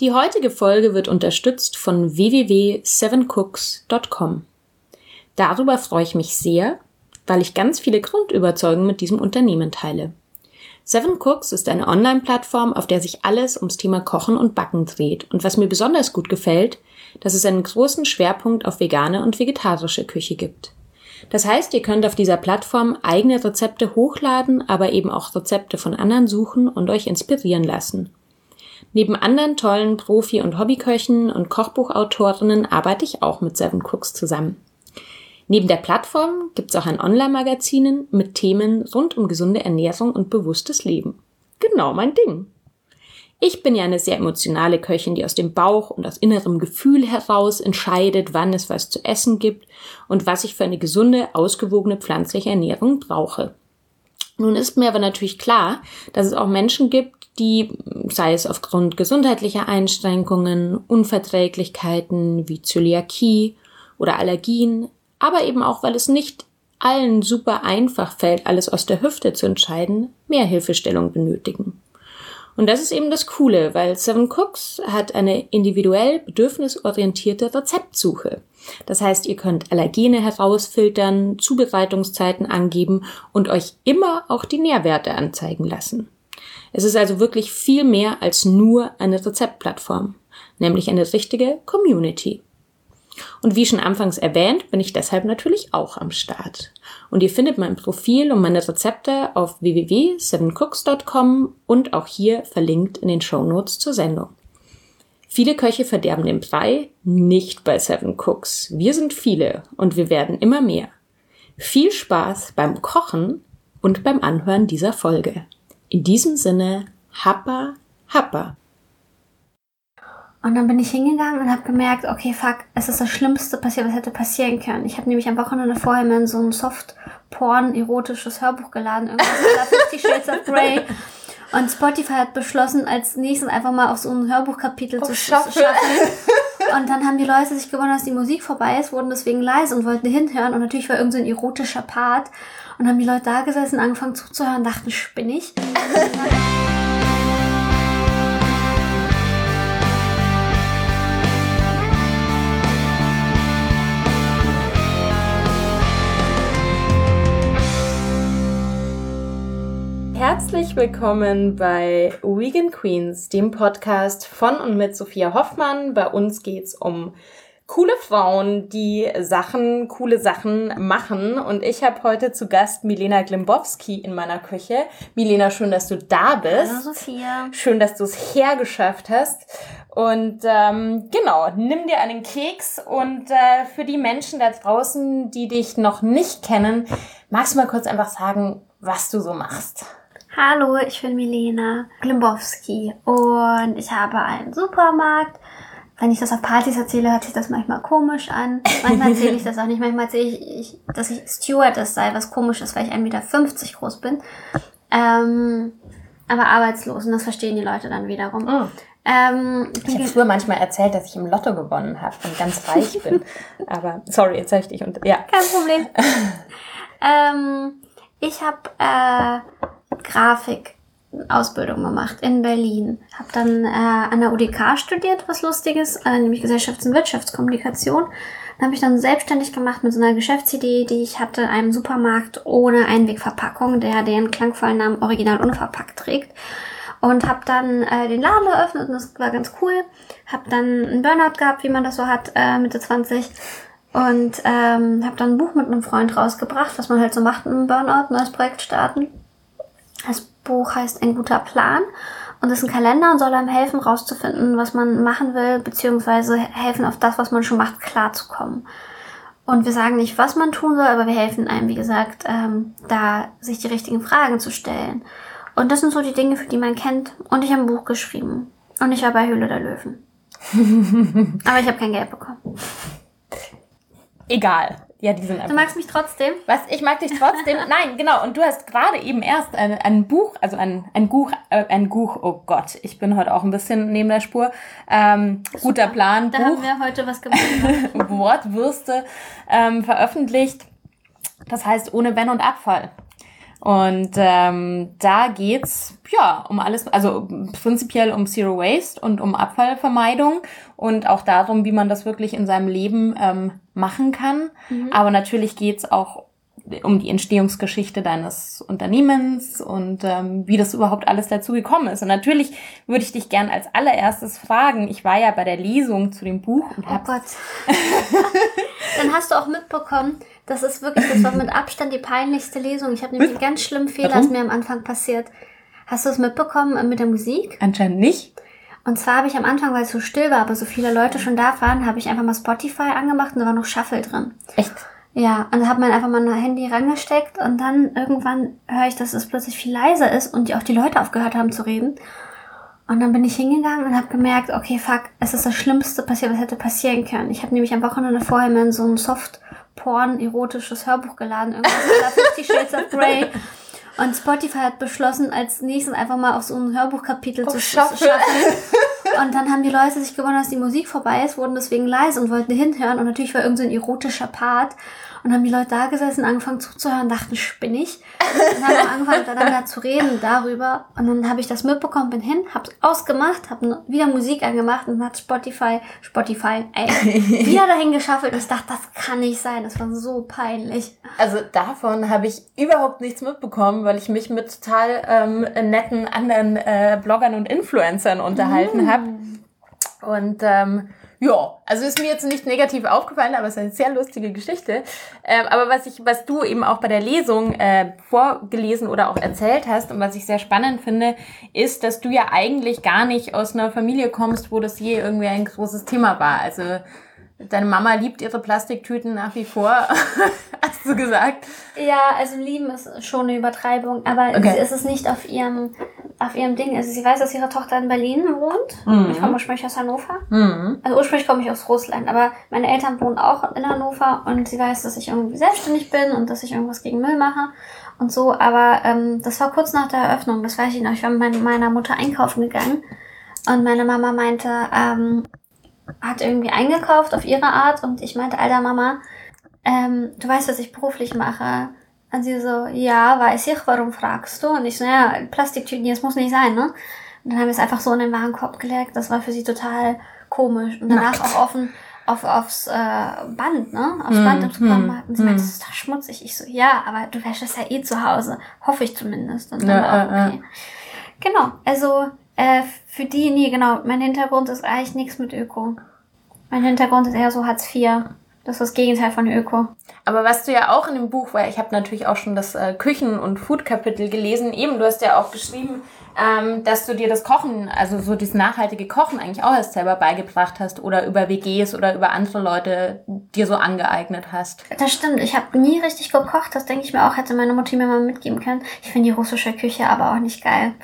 Die heutige Folge wird unterstützt von www.sevencooks.com. Darüber freue ich mich sehr, weil ich ganz viele Grundüberzeugungen mit diesem Unternehmen teile. Seven Cooks ist eine Online-Plattform, auf der sich alles ums Thema Kochen und Backen dreht. Und was mir besonders gut gefällt, dass es einen großen Schwerpunkt auf vegane und vegetarische Küche gibt. Das heißt, ihr könnt auf dieser Plattform eigene Rezepte hochladen, aber eben auch Rezepte von anderen suchen und euch inspirieren lassen. Neben anderen tollen Profi- und Hobbyköchen und Kochbuchautorinnen arbeite ich auch mit Seven Cooks zusammen. Neben der Plattform gibt's auch ein Online-Magazinen mit Themen rund um gesunde Ernährung und bewusstes Leben. Genau mein Ding. Ich bin ja eine sehr emotionale Köchin, die aus dem Bauch und aus innerem Gefühl heraus entscheidet, wann es was zu essen gibt und was ich für eine gesunde, ausgewogene pflanzliche Ernährung brauche. Nun ist mir aber natürlich klar, dass es auch Menschen gibt, die, sei es aufgrund gesundheitlicher Einschränkungen, Unverträglichkeiten wie Zöliakie oder Allergien, aber eben auch, weil es nicht allen super einfach fällt, alles aus der Hüfte zu entscheiden, mehr Hilfestellung benötigen. Und das ist eben das Coole, weil Seven Cooks hat eine individuell bedürfnisorientierte Rezeptsuche. Das heißt, ihr könnt Allergene herausfiltern, Zubereitungszeiten angeben und euch immer auch die Nährwerte anzeigen lassen. Es ist also wirklich viel mehr als nur eine Rezeptplattform, nämlich eine richtige Community. Und wie schon anfangs erwähnt, bin ich deshalb natürlich auch am Start. Und ihr findet mein Profil und meine Rezepte auf www.sevencooks.com und auch hier verlinkt in den Show Notes zur Sendung. Viele Köche verderben den Brei, nicht bei Seven Cooks. Wir sind viele und wir werden immer mehr. Viel Spaß beim Kochen und beim Anhören dieser Folge. In diesem Sinne, Happa, Happa. Und dann bin ich hingegangen und habe gemerkt, okay, fuck, es ist das Schlimmste passiert, was hätte passieren können. Ich habe nämlich am Wochenende vorher mal so ein Soft-Porn-erotisches Hörbuch geladen, irgendwas 50 Shades of Grey. Und Spotify hat beschlossen, als nächstes einfach mal auf so ein Hörbuchkapitel oh, zu schaffen. Und dann haben die Leute sich gewundert, dass die Musik vorbei ist, wurden deswegen leise und wollten hinhören. Und natürlich war irgendein so erotischer Part. Und haben die Leute da gesessen, angefangen zuzuhören, dachten, spinnig. Herzlich willkommen bei Vegan Queens, dem Podcast von und mit Sophia Hoffmann. Bei uns geht's um coole Frauen, die Sachen, coole Sachen machen. Und ich habe heute zu Gast Milena Glimbowski in meiner Küche. Milena, schön, dass du da bist. Hallo Sophia. Schön, dass du es hergeschafft hast. Und ähm, genau, nimm dir einen Keks und äh, für die Menschen da draußen, die dich noch nicht kennen, magst du mal kurz einfach sagen, was du so machst? Hallo, ich bin Milena Glimbowski und ich habe einen Supermarkt wenn ich das auf Partys erzähle, hört sich das manchmal komisch an. Manchmal erzähle ich das auch nicht. Manchmal erzähle ich, ich dass ich Stewardess sei, was komisch ist, weil ich 1,50 Meter groß bin. Ähm, aber arbeitslos und das verstehen die Leute dann wiederum. Oh. Ähm, ich habe früher manchmal erzählt, dass ich im Lotto gewonnen habe und ganz reich bin. Aber sorry, jetzt habe ich dich und ja. Kein Problem. ähm, ich habe äh, Grafik Ausbildung gemacht in Berlin. Habe dann äh, an der UDK studiert, was Lustiges, äh, nämlich Gesellschafts- und Wirtschaftskommunikation. Dann habe ich dann selbstständig gemacht mit so einer Geschäftsidee, die ich hatte, einem Supermarkt ohne Einwegverpackung, der den klangvollen Namen Original Unverpackt trägt. Und habe dann äh, den Laden eröffnet und das war ganz cool. Habe dann einen Burnout gehabt, wie man das so hat, äh, Mitte 20. Und ähm, habe dann ein Buch mit einem Freund rausgebracht, was man halt so macht im Burnout, neues Projekt starten. Das Buch heißt Ein guter Plan und ist ein Kalender und soll einem helfen, rauszufinden, was man machen will, beziehungsweise helfen, auf das, was man schon macht, klarzukommen. Und wir sagen nicht, was man tun soll, aber wir helfen einem, wie gesagt, ähm, da sich die richtigen Fragen zu stellen. Und das sind so die Dinge, für die man kennt. Und ich habe ein Buch geschrieben. Und ich war bei Höhle der Löwen. aber ich habe kein Geld bekommen. Egal. Ja, die sind einfach. Du magst mich trotzdem? Was? Ich mag dich trotzdem? Nein, genau. Und du hast gerade eben erst ein, ein Buch, also ein, ein Buch, äh, ein Buch, oh Gott, ich bin heute auch ein bisschen neben der Spur. Ähm, guter Plan. Da Buch, haben wir heute was gemacht. Wortwürste ähm, veröffentlicht. Das heißt ohne Wenn und Abfall. Und ähm, da geht's ja um alles, also prinzipiell um Zero Waste und um Abfallvermeidung und auch darum, wie man das wirklich in seinem Leben ähm, machen kann. Mhm. Aber natürlich geht's auch um die Entstehungsgeschichte deines Unternehmens und ähm, wie das überhaupt alles dazu gekommen ist. Und natürlich würde ich dich gern als allererstes fragen. Ich war ja bei der Lesung zu dem Buch und Oh Gott. Dann hast du auch mitbekommen, das ist wirklich, das war mit Abstand die peinlichste Lesung. Ich habe nämlich einen ganz schlimmen Fehler, ist mir am Anfang passiert. Hast du es mitbekommen äh, mit der Musik? Anscheinend nicht. Und zwar habe ich am Anfang, weil es so still war, aber so viele Leute schon da waren, habe ich einfach mal Spotify angemacht und da war noch Shuffle drin. Echt? Ja, und dann hat man einfach mal ein Handy rangesteckt und dann irgendwann höre ich, dass es plötzlich viel leiser ist und die auch die Leute aufgehört haben zu reden. Und dann bin ich hingegangen und habe gemerkt, okay, fuck, es ist das Schlimmste passiert, was hätte passieren können. Ich habe nämlich am Wochenende vorher mal in so ein Soft-Porn-erotisches Hörbuch geladen, irgendwas 50 Shades of Grey. Und Spotify hat beschlossen, als nächstes einfach mal auf so ein Hörbuchkapitel zu schaffen. Und dann haben die Leute sich gewundert, dass die Musik vorbei ist, wurden deswegen leise und wollten hinhören. Und natürlich war irgend so ein erotischer Part. Und haben die Leute da gesessen, angefangen zuzuhören, dachten, spinnig. Und haben angefangen miteinander zu reden darüber. Und dann habe ich das mitbekommen, bin hin, hab's ausgemacht, hab wieder Musik angemacht und hat Spotify, Spotify, ey, wieder dahin geschaffelt. Und ich dachte, das kann nicht sein. Das war so peinlich. Also davon habe ich überhaupt nichts mitbekommen, weil ich mich mit total ähm, netten anderen äh, Bloggern und Influencern unterhalten mm. habe. Und ähm, ja, also ist mir jetzt nicht negativ aufgefallen, aber es ist eine sehr lustige Geschichte. Ähm, aber was ich, was du eben auch bei der Lesung äh, vorgelesen oder auch erzählt hast und was ich sehr spannend finde, ist, dass du ja eigentlich gar nicht aus einer Familie kommst, wo das je irgendwie ein großes Thema war. Also Deine Mama liebt ihre Plastiktüten nach wie vor, hast du gesagt? Ja, also lieben ist schon eine Übertreibung, aber okay. sie ist es nicht auf ihrem, auf ihrem Ding. Also sie weiß, dass ihre Tochter in Berlin wohnt. Mhm. Ich komme ursprünglich aus Hannover. Mhm. Also ursprünglich komme ich aus Russland, aber meine Eltern wohnen auch in Hannover und sie weiß, dass ich irgendwie selbstständig bin und dass ich irgendwas gegen Müll mache und so. Aber ähm, das war kurz nach der Eröffnung, das weiß ich noch. Ich war mit meiner Mutter einkaufen gegangen und meine Mama meinte, ähm, hat irgendwie eingekauft auf ihre Art und ich meinte, alter Mama, ähm, du weißt, was ich beruflich mache. Und sie so, ja, weiß ich, warum fragst du? Und ich so, ja, Plastiktüten, das muss nicht sein, ne? Und dann haben wir es einfach so in den Warenkorb gelegt. Das war für sie total komisch. Und danach Nackt. auch offen auf, aufs äh, Band, ne? Aufs mm, Band im Supermarkt. Und sie mm. meinte, das ist doch schmutzig. Ich so, ja, aber du wäschst es ja eh zu Hause. Hoffe ich zumindest. Und dann ja, war okay. Ja. Genau, also äh, für die, nee, genau, mein Hintergrund ist eigentlich nichts mit Öko. Mein Hintergrund ist eher so Hartz IV. Das ist das Gegenteil von Öko. Aber was du ja auch in dem Buch, weil ich habe natürlich auch schon das äh, Küchen- und Food-Kapitel gelesen, eben, du hast ja auch geschrieben, ähm, dass du dir das Kochen, also so dieses nachhaltige Kochen eigentlich auch erst selber beigebracht hast oder über WGs oder über andere Leute dir so angeeignet hast. Das stimmt, ich habe nie richtig gekocht, das denke ich mir auch, hätte meine Mutter mir mal mitgeben können. Ich finde die russische Küche aber auch nicht geil.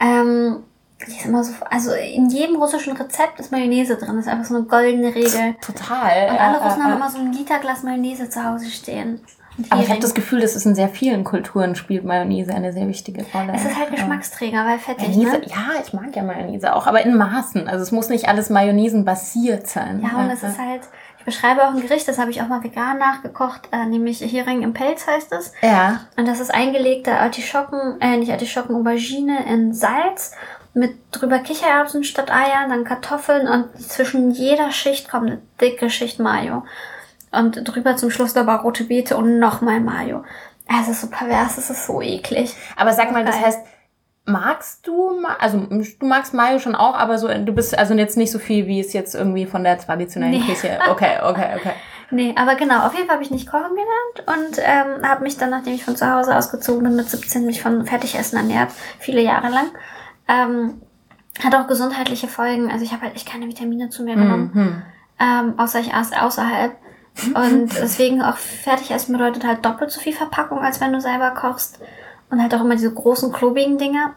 Ähm, die ist immer so, also in jedem russischen Rezept ist Mayonnaise drin. Das ist einfach so eine goldene Regel. Total. Und alle Russen äh, haben immer so ein Literglas Mayonnaise zu Hause stehen. Aber ich habe das Gefühl, dass es in sehr vielen Kulturen spielt Mayonnaise eine sehr wichtige Rolle. Es ist halt Geschmacksträger, weil fettig, Mayonnaise, ne? Ja, ich mag ja Mayonnaise auch, aber in Maßen. Also es muss nicht alles Mayonnaisen-basiert sein. Ja, und es ist halt, ich beschreibe auch ein Gericht, das habe ich auch mal vegan nachgekocht, äh, nämlich Hering im Pelz heißt es. Ja. Und das ist eingelegte Artischocken, äh, nicht Artischocken, Aubergine in Salz mit drüber Kichererbsen statt Eier, dann Kartoffeln und zwischen jeder Schicht kommt eine dicke Schicht Mayo. Und drüber zum Schluss aber rote Beete und nochmal Mayo. Es ist so pervers, es ist so eklig. Aber sag mal, das heißt, magst du, also du magst Mayo schon auch, aber so, du bist also jetzt nicht so viel, wie es jetzt irgendwie von der traditionellen nee. Küche. Okay, okay, okay. Nee, aber genau, auf jeden Fall habe ich nicht kochen gelernt und ähm, habe mich dann, nachdem ich von zu Hause ausgezogen bin, mit 17 mich von Fertigessen ernährt, viele Jahre lang. Ähm, hat auch gesundheitliche Folgen. Also ich habe halt echt keine Vitamine zu mir genommen. Mhm. Ähm, außer ich aß außerhalb. Und deswegen auch fertig essen bedeutet halt doppelt so viel Verpackung, als wenn du selber kochst. Und halt auch immer diese großen, klobigen Dinger.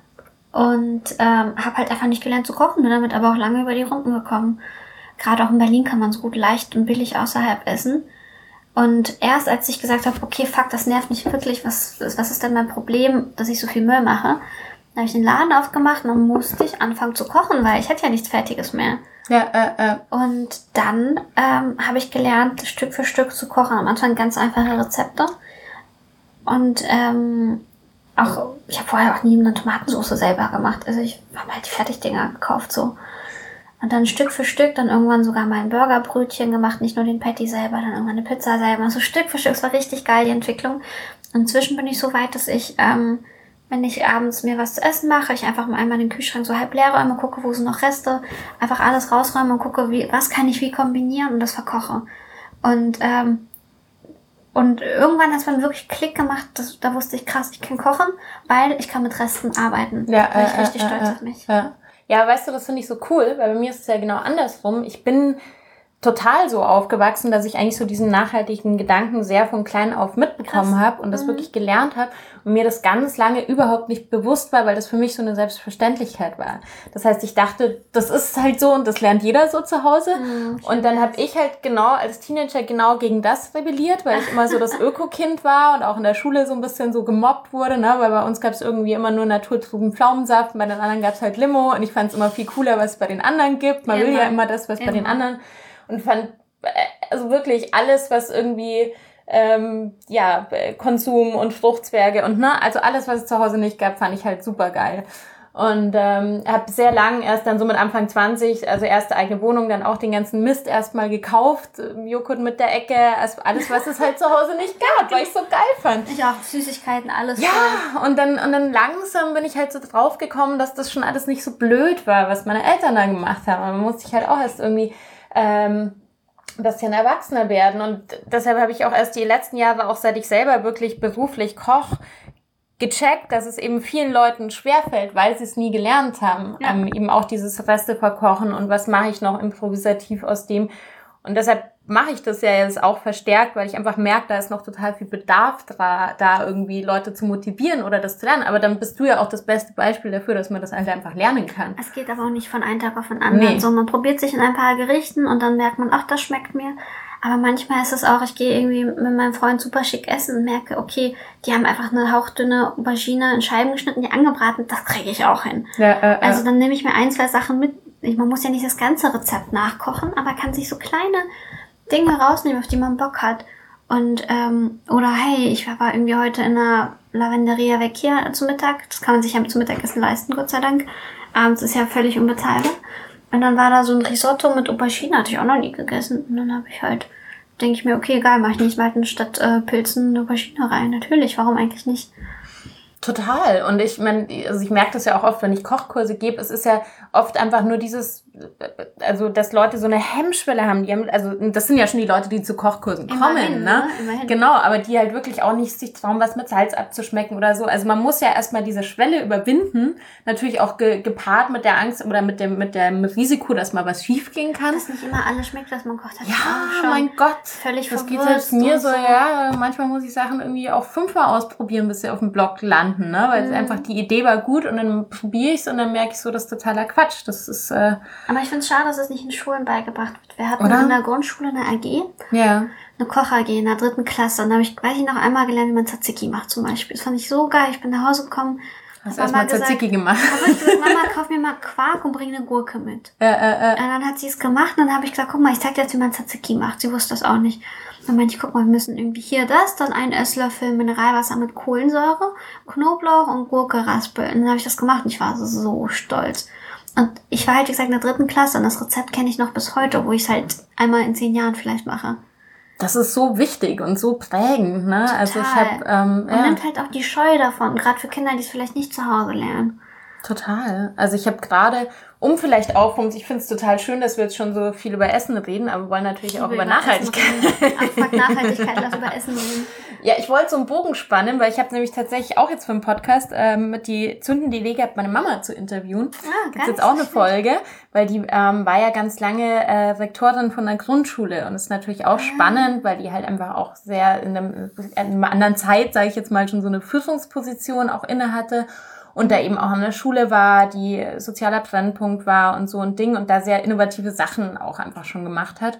Und ähm, habe halt einfach nicht gelernt zu kochen, bin damit aber auch lange über die Runden gekommen. Gerade auch in Berlin kann man so gut leicht und billig außerhalb essen. Und erst als ich gesagt habe, okay, fuck, das nervt mich wirklich, was, was ist denn mein Problem, dass ich so viel Müll mache, dann habe ich den Laden aufgemacht und dann musste ich anfangen zu kochen, weil ich hatte ja nichts Fertiges mehr. Ja, äh, äh. Und dann ähm, habe ich gelernt, Stück für Stück zu kochen. Am Anfang ganz einfache Rezepte. Und ähm, auch, ich habe vorher auch nie eine Tomatensauce selber gemacht. Also ich habe halt die Fertigdinger gekauft so. Und dann Stück für Stück dann irgendwann sogar mein Burgerbrötchen gemacht, nicht nur den Patty selber, dann irgendwann eine Pizza selber. So Stück für Stück, es war richtig geil, die Entwicklung. Inzwischen bin ich so weit, dass ich, ähm, wenn ich abends mir was zu essen mache, ich einfach mal einmal den Kühlschrank so halb leer räume, gucke, wo sind noch Reste, einfach alles rausräume und gucke, wie, was kann ich wie kombinieren und das verkoche. Und ähm, und irgendwann hat es dann wirklich Klick gemacht, das, da wusste ich krass, ich kann kochen, weil ich kann mit Resten arbeiten. Ja, da ich äh, richtig äh, stolz äh, auf mich. Ja. ja, weißt du, das finde ich so cool, weil bei mir ist es ja genau andersrum. Ich bin total so aufgewachsen, dass ich eigentlich so diesen nachhaltigen Gedanken sehr von klein auf mitbekommen habe und das mhm. wirklich gelernt habe und mir das ganz lange überhaupt nicht bewusst war, weil das für mich so eine Selbstverständlichkeit war. Das heißt, ich dachte, das ist halt so und das lernt jeder so zu Hause. Mhm, und dann habe ich halt genau als Teenager genau gegen das rebelliert, weil ich immer so das Öko-Kind war und auch in der Schule so ein bisschen so gemobbt wurde, ne? weil bei uns gab es irgendwie immer nur naturtrugen Pflaumensaft, bei den anderen gab es halt Limo und ich fand es immer viel cooler, was es bei den anderen gibt. Man immer. will ja immer das, was immer. bei den anderen und fand äh, also wirklich alles, was irgendwie ähm, ja Konsum und Fruchtzwerge und ne, also alles, was es zu Hause nicht gab, fand ich halt super geil. Und ähm, habe sehr lang, erst dann so mit Anfang 20, also erste eigene Wohnung, dann auch den ganzen Mist erstmal gekauft, Joghurt mit der Ecke, also alles, was es halt zu Hause nicht gab, weil ich so geil fand. Ich auch, Süßigkeiten, alles. Ja, voll. und dann, und dann langsam bin ich halt so drauf gekommen, dass das schon alles nicht so blöd war, was meine Eltern da gemacht haben. Man musste ich halt auch erst irgendwie ähm, ein bisschen erwachsener werden. Und deshalb habe ich auch erst die letzten Jahre, auch seit ich selber wirklich beruflich koch, gecheckt, dass es eben vielen Leuten schwerfällt, weil sie es nie gelernt haben. Ja. Ähm, eben auch dieses Reste verkochen und was mache ich noch improvisativ aus dem. Und deshalb mache ich das ja jetzt auch verstärkt, weil ich einfach merke, da ist noch total viel Bedarf da, da irgendwie Leute zu motivieren oder das zu lernen. Aber dann bist du ja auch das beste Beispiel dafür, dass man das halt einfach lernen kann. Es geht aber auch nicht von einem Tag auf den anderen. Nee. So, man probiert sich in ein paar Gerichten und dann merkt man, ach, das schmeckt mir. Aber manchmal ist es auch, ich gehe irgendwie mit meinem Freund super schick essen und merke, okay, die haben einfach eine hauchdünne Aubergine in Scheiben geschnitten, die angebraten, das kriege ich auch hin. Ja, äh, also dann nehme ich mir ein, zwei Sachen mit. Man muss ja nicht das ganze Rezept nachkochen, aber kann sich so kleine Dinge rausnehmen, auf die man Bock hat. Und, ähm, oder hey, ich war irgendwie heute in einer Lavenderia weg hier zu Mittag. Das kann man sich ja zum Mittagessen leisten, Gott sei Dank. Abends ist ja völlig unbezahlbar. Und dann war da so ein Risotto mit Aubergine, hatte ich auch noch nie gegessen. Und dann habe ich halt, denke ich mir, okay, geil, mache ich nicht mal statt äh, Pilzen eine Aubergine rein. Natürlich, warum eigentlich nicht? Total. Und ich meine, also ich merke das ja auch oft, wenn ich Kochkurse gebe, es ist ja oft einfach nur dieses, also dass Leute so eine Hemmschwelle haben, die haben, also das sind ja schon die Leute, die zu Kochkursen kommen, ne? ne? Immerhin. Genau, aber die halt wirklich auch nicht sich trauen, was mit Salz abzuschmecken oder so. Also man muss ja erstmal diese Schwelle überwinden, natürlich auch ge gepaart mit der Angst oder mit dem, mit dem Risiko, dass mal was schief gehen kann. Dass nicht immer alles schmeckt, was man kocht hat. Ja, mein Gott. Völlig Das geht selbst mir so, so, ja, manchmal muss ich Sachen irgendwie auch fünfmal ausprobieren, bis sie auf dem Blog landen landen, ne? Weil mhm. einfach die Idee war gut und dann probiere ich es und dann merke ich so, das ist totaler Quatsch. Das ist. Äh Aber ich finde es schade, dass es nicht in Schulen beigebracht wird. Wir hatten Oder? in der Grundschule eine AG. Ja. Eine Koch-AG in der dritten Klasse. Und da habe ich, weiß ich noch einmal gelernt, wie man Tzatziki macht zum Beispiel. Das fand ich so geil. Ich bin nach Hause gekommen, Hast erstmal Tzatziki gemacht. Habe ich gesagt, Mama, kauf mir mal Quark und bring eine Gurke mit. Äh, äh, äh. Und dann hat sie es gemacht und dann habe ich gesagt, guck mal, ich zeig dir jetzt, wie man Tzatziki macht. Sie wusste das auch nicht. Dann meinte ich, guck mal, wir müssen irgendwie hier das, dann ein Esslöffel Mineralwasser mit Kohlensäure, Knoblauch und Gurke raspeln. Und dann habe ich das gemacht und ich war so stolz. Und ich war halt, wie gesagt, in der dritten Klasse und das Rezept kenne ich noch bis heute, wo ich es halt einmal in zehn Jahren vielleicht mache. Das ist so wichtig und so prägend, ne? Total. Also ich habe ähm, ja. und nimmt halt auch die Scheu davon, gerade für Kinder, die es vielleicht nicht zu Hause lernen. Total. Also ich habe gerade, um vielleicht auch, ich finde es total schön, dass wir jetzt schon so viel über Essen reden, aber wir wollen natürlich auch über, über Nachhaltigkeit. Ach, Nachhaltigkeit, lass über Essen reden. Ja, ich wollte so einen Bogen spannen, weil ich habe nämlich tatsächlich auch jetzt für einen Podcast ähm, mit die Zünden die Wege meine Mama zu interviewen. Ah, Gibt's jetzt auch eine Folge, weil die ähm, war ja ganz lange äh, Rektorin von der Grundschule und ist natürlich auch ah. spannend, weil die halt einfach auch sehr in, einem, in einer anderen Zeit, sage ich jetzt mal, schon so eine Führungsposition auch inne hatte und da eben auch an der Schule war, die sozialer Brennpunkt war und so ein Ding und da sehr innovative Sachen auch einfach schon gemacht hat.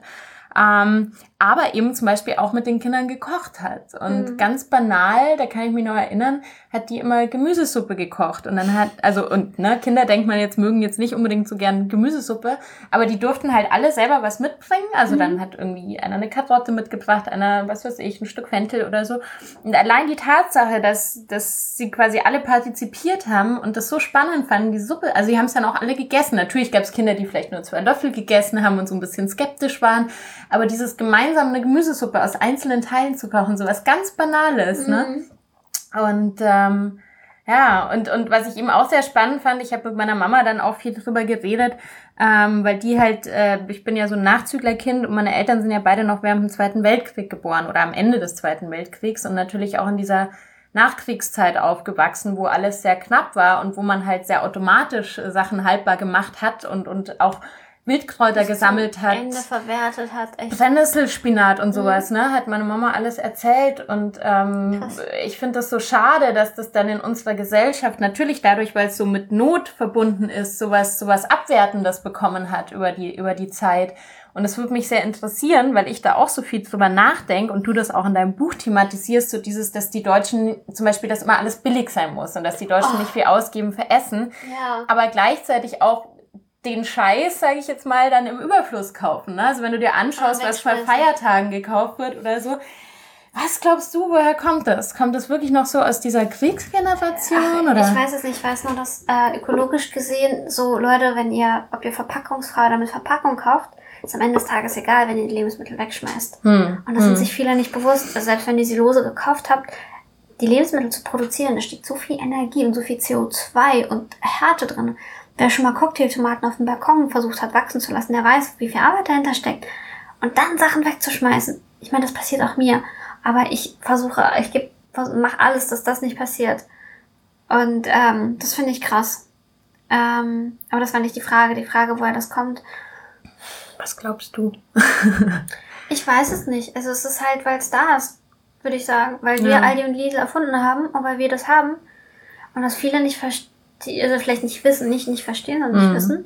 Ähm, aber eben zum Beispiel auch mit den Kindern gekocht hat. Und mhm. ganz banal, da kann ich mich noch erinnern, hat die immer Gemüsesuppe gekocht. Und dann hat, also, und ne, Kinder denkt man jetzt, mögen jetzt nicht unbedingt so gern Gemüsesuppe, aber die durften halt alle selber was mitbringen. Also mhm. dann hat irgendwie einer eine Karotte mitgebracht, einer, was weiß ich, ein Stück Fentel oder so. Und allein die Tatsache, dass, dass sie quasi alle partizipiert haben und das so spannend fanden, die Suppe, also die haben es dann auch alle gegessen. Natürlich gab es Kinder, die vielleicht nur zwei Löffel gegessen haben und so ein bisschen skeptisch waren. Aber dieses gemeinsam eine Gemüsesuppe aus einzelnen Teilen zu kochen, so was ganz Banales, ne? mhm. ne? Und ähm, ja, und, und was ich eben auch sehr spannend fand, ich habe mit meiner Mama dann auch viel drüber geredet, ähm, weil die halt, äh, ich bin ja so ein Nachzüglerkind und meine Eltern sind ja beide noch während dem Zweiten Weltkrieg geboren oder am Ende des Zweiten Weltkriegs und natürlich auch in dieser Nachkriegszeit aufgewachsen, wo alles sehr knapp war und wo man halt sehr automatisch Sachen haltbar gemacht hat und, und auch Wildkräuter das gesammelt hat. Ende verwertet hat. Echt. Brennnesselspinat und sowas, mhm. ne? Hat meine Mama alles erzählt. Und ähm, ich finde das so schade, dass das dann in unserer Gesellschaft natürlich dadurch, weil es so mit Not verbunden ist, sowas, sowas Abwertendes bekommen hat über die, über die Zeit. Und es würde mich sehr interessieren, weil ich da auch so viel drüber nachdenke und du das auch in deinem Buch thematisierst, so dieses, dass die Deutschen zum Beispiel, dass immer alles billig sein muss und dass die Deutschen oh. nicht viel ausgeben für Essen, ja. aber gleichzeitig auch den Scheiß, sage ich jetzt mal, dann im Überfluss kaufen. Ne? Also wenn du dir anschaust, was bei Feiertagen gekauft wird oder so. Was glaubst du, woher kommt das? Kommt das wirklich noch so aus dieser Kriegsgeneration? Ach, oder? Ich weiß es nicht. Ich weiß nur, dass äh, ökologisch gesehen so Leute, wenn ihr, ob ihr verpackungsfrei oder mit Verpackung kauft, ist am Ende des Tages egal, wenn ihr die Lebensmittel wegschmeißt. Hm. Und das hm. sind sich viele nicht bewusst. Also selbst wenn ihr sie lose gekauft habt, die Lebensmittel zu produzieren, da steht so viel Energie und so viel CO2 und Härte drin. Wer schon mal Cocktailtomaten auf dem Balkon versucht hat wachsen zu lassen, der weiß, wie viel Arbeit dahinter steckt. Und dann Sachen wegzuschmeißen. Ich meine, das passiert auch mir. Aber ich versuche, ich gebe, mache alles, dass das nicht passiert. Und ähm, das finde ich krass. Ähm, aber das war nicht die Frage. Die Frage, woher das kommt. Was glaubst du? ich weiß es nicht. Also es ist halt, weil es da ist, würde ich sagen. Weil wir Aldi und Lidl erfunden haben und weil wir das haben. Und das viele nicht verstehen die also vielleicht nicht wissen, nicht, nicht verstehen und nicht mhm. wissen.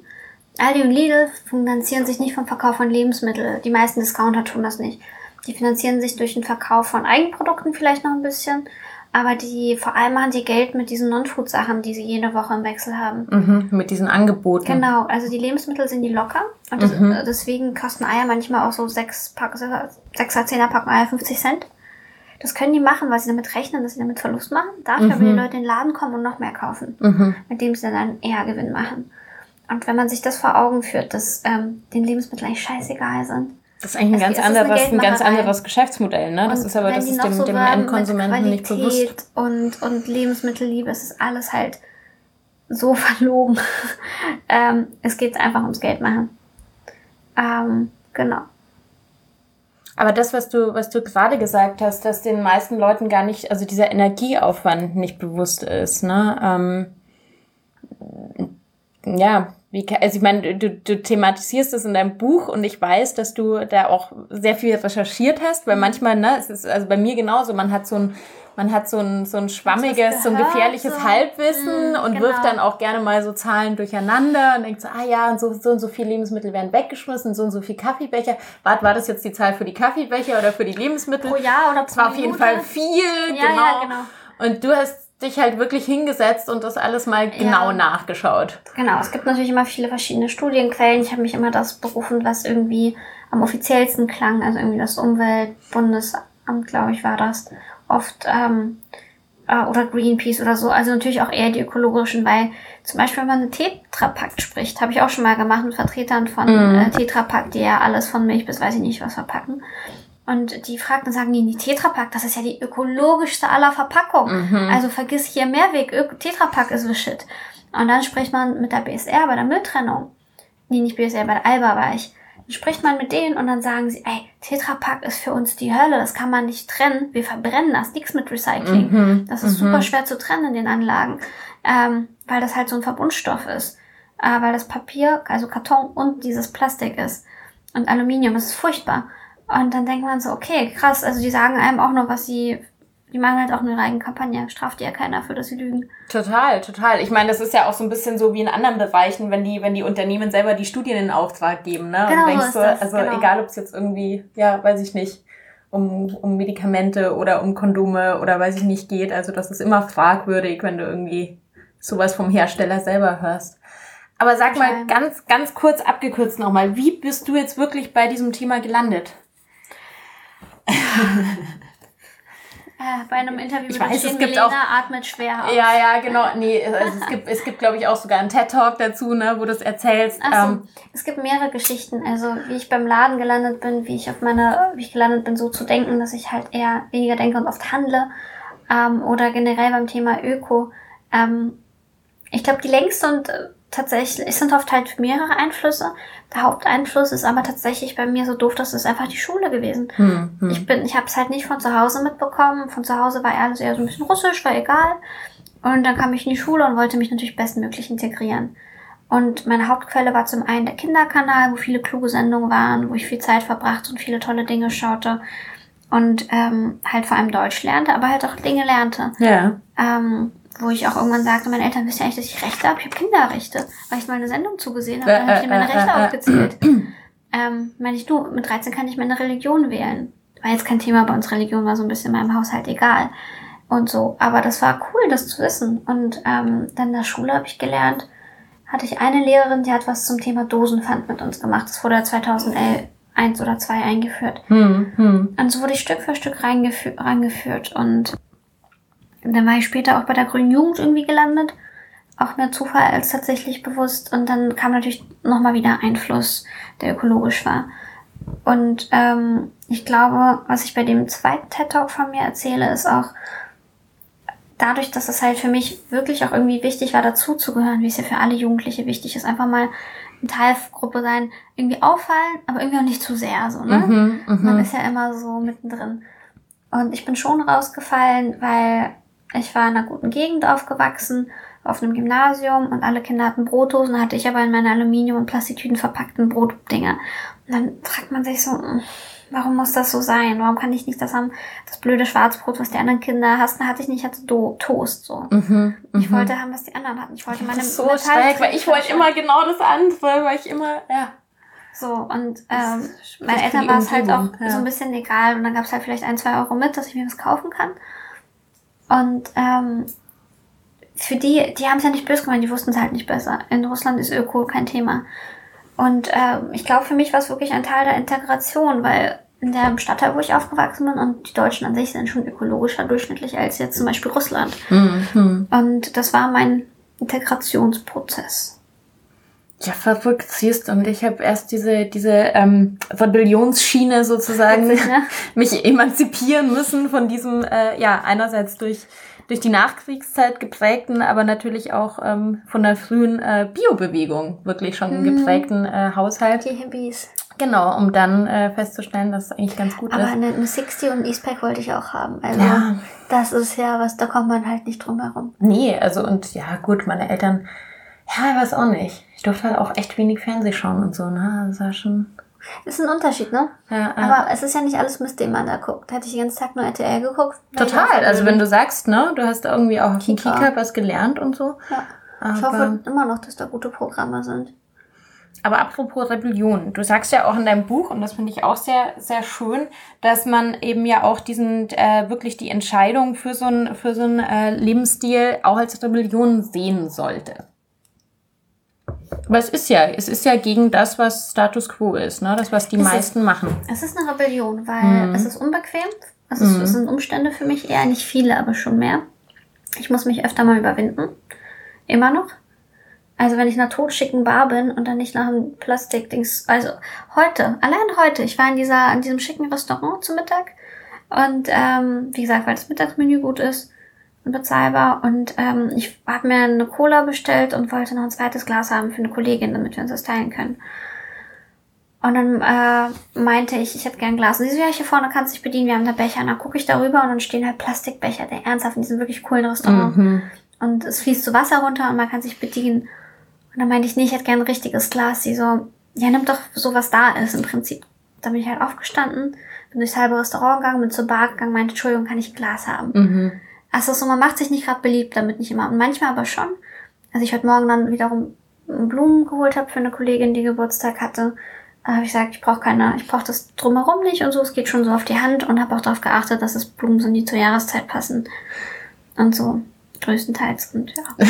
Aldi und Lidl finanzieren sich nicht vom Verkauf von Lebensmitteln. Die meisten Discounter tun das nicht. Die finanzieren sich durch den Verkauf von Eigenprodukten vielleicht noch ein bisschen. Aber die, vor allem machen die Geld mit diesen Non-Food-Sachen, die sie jede Woche im Wechsel haben. Mhm, mit diesen Angeboten. Genau, also die Lebensmittel sind die locker. Und das, mhm. deswegen kosten Eier manchmal auch so sechs Pack, sechser, zehner Packen Eier 50 Cent. Das können die machen, weil sie damit rechnen, dass sie damit Verlust machen. Dafür mhm. aber die Leute in den Laden kommen und noch mehr kaufen, mhm. mit dem sie dann eher Gewinn machen. Und wenn man sich das vor Augen führt, dass ähm, den Lebensmittel eigentlich scheißegal sind. Das ist eigentlich ein ganz anderes, ein ganz anderes Geschäftsmodell, ne? Das und ist aber, das ist dem, so dem Endkonsumenten nicht bewusst. Und, und Lebensmittelliebe, es ist alles halt so verlogen. ähm, es geht einfach ums Geld machen. Ähm, genau. Aber das, was du, was du gerade gesagt hast, dass den meisten Leuten gar nicht, also dieser Energieaufwand nicht bewusst ist, ne? Ähm, ja, wie, also ich meine, du, du thematisierst es in deinem Buch und ich weiß, dass du da auch sehr viel recherchiert hast, weil manchmal, ne, es ist also bei mir genauso, man hat so ein man hat so ein, so ein schwammiges, so ein gefährliches so. Halbwissen mm, und genau. wirft dann auch gerne mal so Zahlen durcheinander und denkt so, ah ja, und so, so und so viel Lebensmittel werden weggeschmissen, so und so viel Kaffeebecher. Wart, war das jetzt die Zahl für die Kaffeebecher oder für die Lebensmittel? Pro Jahr oder pro Das war auf jeden Fall viel, ja, genau. Ja, genau. Und du hast dich halt wirklich hingesetzt und das alles mal genau ja. nachgeschaut. Genau, es gibt natürlich immer viele verschiedene Studienquellen. Ich habe mich immer das berufen, was irgendwie am offiziellsten klang, also irgendwie das Umweltbundesamt, glaube ich, war das oft ähm, äh, oder Greenpeace oder so. Also natürlich auch eher die ökologischen, weil zum Beispiel, wenn man eine Tetrapakt spricht, habe ich auch schon mal gemacht mit Vertretern von mhm. äh, Tetrapack, die ja alles von Milch bis weiß ich nicht was verpacken. Und die fragten, sagen die, die Tetrapack, das ist ja die ökologischste aller Verpackungen. Mhm. Also vergiss hier Mehrweg, Ö Tetrapack ist the shit. Und dann spricht man mit der BSR bei der Mülltrennung. Nee, nicht BSR, bei der Alba war ich spricht man mit denen und dann sagen sie, ey, Tetrapack ist für uns die Hölle, das kann man nicht trennen, wir verbrennen das, nichts mit Recycling. Mhm. Das ist mhm. super schwer zu trennen in den Anlagen, ähm, weil das halt so ein Verbundstoff ist. Äh, weil das Papier, also Karton und dieses Plastik ist. Und Aluminium, das ist furchtbar. Und dann denkt man so, okay, krass, also die sagen einem auch noch, was sie Die machen halt auch eine Eigenkampagne. Straft die ja keiner für, dass sie lügen. Total, total. Ich meine, das ist ja auch so ein bisschen so wie in anderen Bereichen, wenn die, wenn die Unternehmen selber die Studien in Auftrag geben, ne? Genau, und denkst so, also genau. egal ob es jetzt irgendwie, ja, weiß ich nicht, um, um Medikamente oder um Kondome oder weiß ich nicht geht. Also das ist immer fragwürdig, wenn du irgendwie sowas vom Hersteller selber hörst. Aber sag mal ganz, ganz kurz abgekürzt nochmal, wie bist du jetzt wirklich bei diesem Thema gelandet? Äh, bei einem Interview ich mit weiß, es gibt Milena auch, atmet schwer aus. Ja, ja, genau. Nee, also es gibt, es gibt glaube ich, auch sogar einen TED-Talk dazu, ne, wo du es erzählst. Ach so, ähm, es gibt mehrere Geschichten. Also, wie ich beim Laden gelandet bin, wie ich auf meine, wie ich gelandet bin, so zu denken, dass ich halt eher weniger denke und oft handle. Ähm, oder generell beim Thema Öko. Ähm, ich glaube, die längste und äh, tatsächlich, es sind oft halt mehrere Einflüsse. Der Haupteinfluss ist aber tatsächlich bei mir so doof, dass es einfach die Schule gewesen. Hm, hm. Ich bin, ich habe es halt nicht von zu Hause mitbekommen. Von zu Hause war alles eher so ein bisschen russisch, war egal. Und dann kam ich in die Schule und wollte mich natürlich bestmöglich integrieren. Und meine Hauptquelle war zum einen der Kinderkanal, wo viele kluge Sendungen waren, wo ich viel Zeit verbrachte und viele tolle Dinge schaute. Und ähm, halt vor allem Deutsch lernte, aber halt auch Dinge lernte. Ja. Ähm, wo ich auch irgendwann sagte, meine Eltern wissen ja eigentlich, dass ich Rechte habe. Ich habe Kinderrechte, weil ich mal eine Sendung zugesehen habe. Dann habe ich dir meine äh, äh, Rechte äh, aufgezählt. ähm, meine ich, du, mit 13 kann ich meine Religion wählen. War jetzt kein Thema bei uns, Religion war so ein bisschen in meinem Haushalt egal. Und so. Aber das war cool, das zu wissen. Und ähm, dann in der Schule habe ich gelernt, hatte ich eine Lehrerin, die hat was zum Thema Dosenpfand mit uns gemacht. Das wurde 2011 eins oder zwei eingeführt. Hm, hm. Und so wurde ich Stück für Stück reingeführt. Und dann war ich später auch bei der Grünen Jugend irgendwie gelandet. Auch mehr Zufall als tatsächlich bewusst. Und dann kam natürlich nochmal wieder Einfluss, der ökologisch war. Und ähm, ich glaube, was ich bei dem zweiten TED Talk von mir erzähle, ist auch dadurch, dass es halt für mich wirklich auch irgendwie wichtig war, dazuzugehören, wie es ja für alle Jugendliche wichtig ist, einfach mal eine Teilgruppe sein, irgendwie auffallen, aber irgendwie auch nicht zu sehr, so, ne? Mhm, mhm. Man ist ja immer so mittendrin. Und ich bin schon rausgefallen, weil ich war in einer guten Gegend aufgewachsen, auf einem Gymnasium und alle Kinder hatten Brotdosen, hatte ich aber in meine Aluminium- und Plastiktüten verpackten Brotdinger. Und dann fragt man sich so, hm, warum muss das so sein? Warum kann ich nicht das haben, das blöde Schwarzbrot, was die anderen Kinder hatten, hatte ich nicht, hatte Do Toast so. Mhm, ich mhm. wollte haben, was die anderen hatten. Ich wollte meine so stark, weil ich wollte immer genau das andere, weil ich immer, ja. So, und ähm, meinen Eltern war es halt auch ja. so ein bisschen egal. Und dann gab es halt vielleicht ein, zwei Euro mit, dass ich mir was kaufen kann. Und ähm, für die, die haben es ja nicht böse gemeint, die wussten es halt nicht besser. In Russland ist Öko kein Thema. Und äh, ich glaube, für mich war es wirklich ein Teil der Integration, weil in dem Stadtteil, wo ich aufgewachsen bin, und die Deutschen an sich sind schon ökologischer durchschnittlich als jetzt zum Beispiel Russland. Mhm. Und das war mein Integrationsprozess. Ja, verrückt, siehst und ich habe erst diese diese ähm, Rebellionsschiene sozusagen Witzig, ne? mich emanzipieren müssen von diesem äh, ja einerseits durch durch die Nachkriegszeit geprägten, aber natürlich auch ähm, von der frühen äh, Biobewegung wirklich schon mhm. geprägten äh, Haushalt. Die Hippies. Genau, um dann äh, festzustellen, dass es eigentlich ganz gut aber ist. Aber eine, eine 60 und ein Eastpack wollte ich auch haben. Also ja. das ist ja was, da kommt man halt nicht drum herum. Nee, also und ja gut, meine Eltern ja, ich weiß auch nicht. Ich durfte halt auch echt wenig Fernseh schauen und so, ne? Das war schon. Ist ein Unterschied, ne? Ja, ja. Aber es ist ja nicht alles Mist, den man da guckt. Hätte ich den ganzen Tag nur RTL geguckt. Total. Also wenn du sagst, ne, du hast irgendwie auch Kika. Kika was gelernt und so. Ja. Aber ich hoffe immer noch, dass da gute Programme sind. Aber apropos Rebellion, du sagst ja auch in deinem Buch, und das finde ich auch sehr, sehr schön, dass man eben ja auch diesen, äh, wirklich die Entscheidung für so einen für so einen, äh, Lebensstil auch als Rebellion sehen sollte. Aber es ist ja, es ist ja gegen das, was Status quo ist, ne? Das, was die es meisten ist, machen. Es ist eine Rebellion, weil mhm. es ist unbequem. Es, ist, mhm. es sind Umstände für mich eher nicht viele, aber schon mehr. Ich muss mich öfter mal überwinden. Immer noch. Also wenn ich in einer totschicken Bar bin und dann nicht nach einem Plastikdings, also heute, allein heute, ich war in dieser, in diesem schicken Restaurant zum Mittag und ähm, wie gesagt, weil das Mittagsmenü gut ist, bezahlbar. Und ähm, ich habe mir eine Cola bestellt und wollte noch ein zweites Glas haben für eine Kollegin, damit wir uns das teilen können. Und dann äh, meinte ich, ich hätte gern ein Glas. Und sie so, ja, hier vorne kannst du dich bedienen, wir haben da Becher. Und dann gucke ich darüber und dann stehen halt Plastikbecher, der ernsthaft in diesem wirklich coolen Restaurant. Mhm. Und es fließt so Wasser runter und man kann sich bedienen. Und dann meinte ich, nee, ich hätte gern ein richtiges Glas. Sie so, ja, nimm doch so, was da ist im Prinzip. dann bin ich halt aufgestanden, bin durchs halbe Restaurant gegangen, bin zur Bar gegangen, meinte, Entschuldigung, kann ich ein Glas haben? Mhm. Also so, man macht sich nicht gerade beliebt damit, nicht immer. Und manchmal aber schon. Also ich heute Morgen dann wiederum Blumen geholt habe für eine Kollegin, die Geburtstag hatte, äh, habe ich gesagt, ich brauche keine, ich brauche das drumherum nicht und so, es geht schon so auf die Hand und habe auch darauf geachtet, dass es Blumen sind, die zur Jahreszeit passen. Und so größtenteils und ja.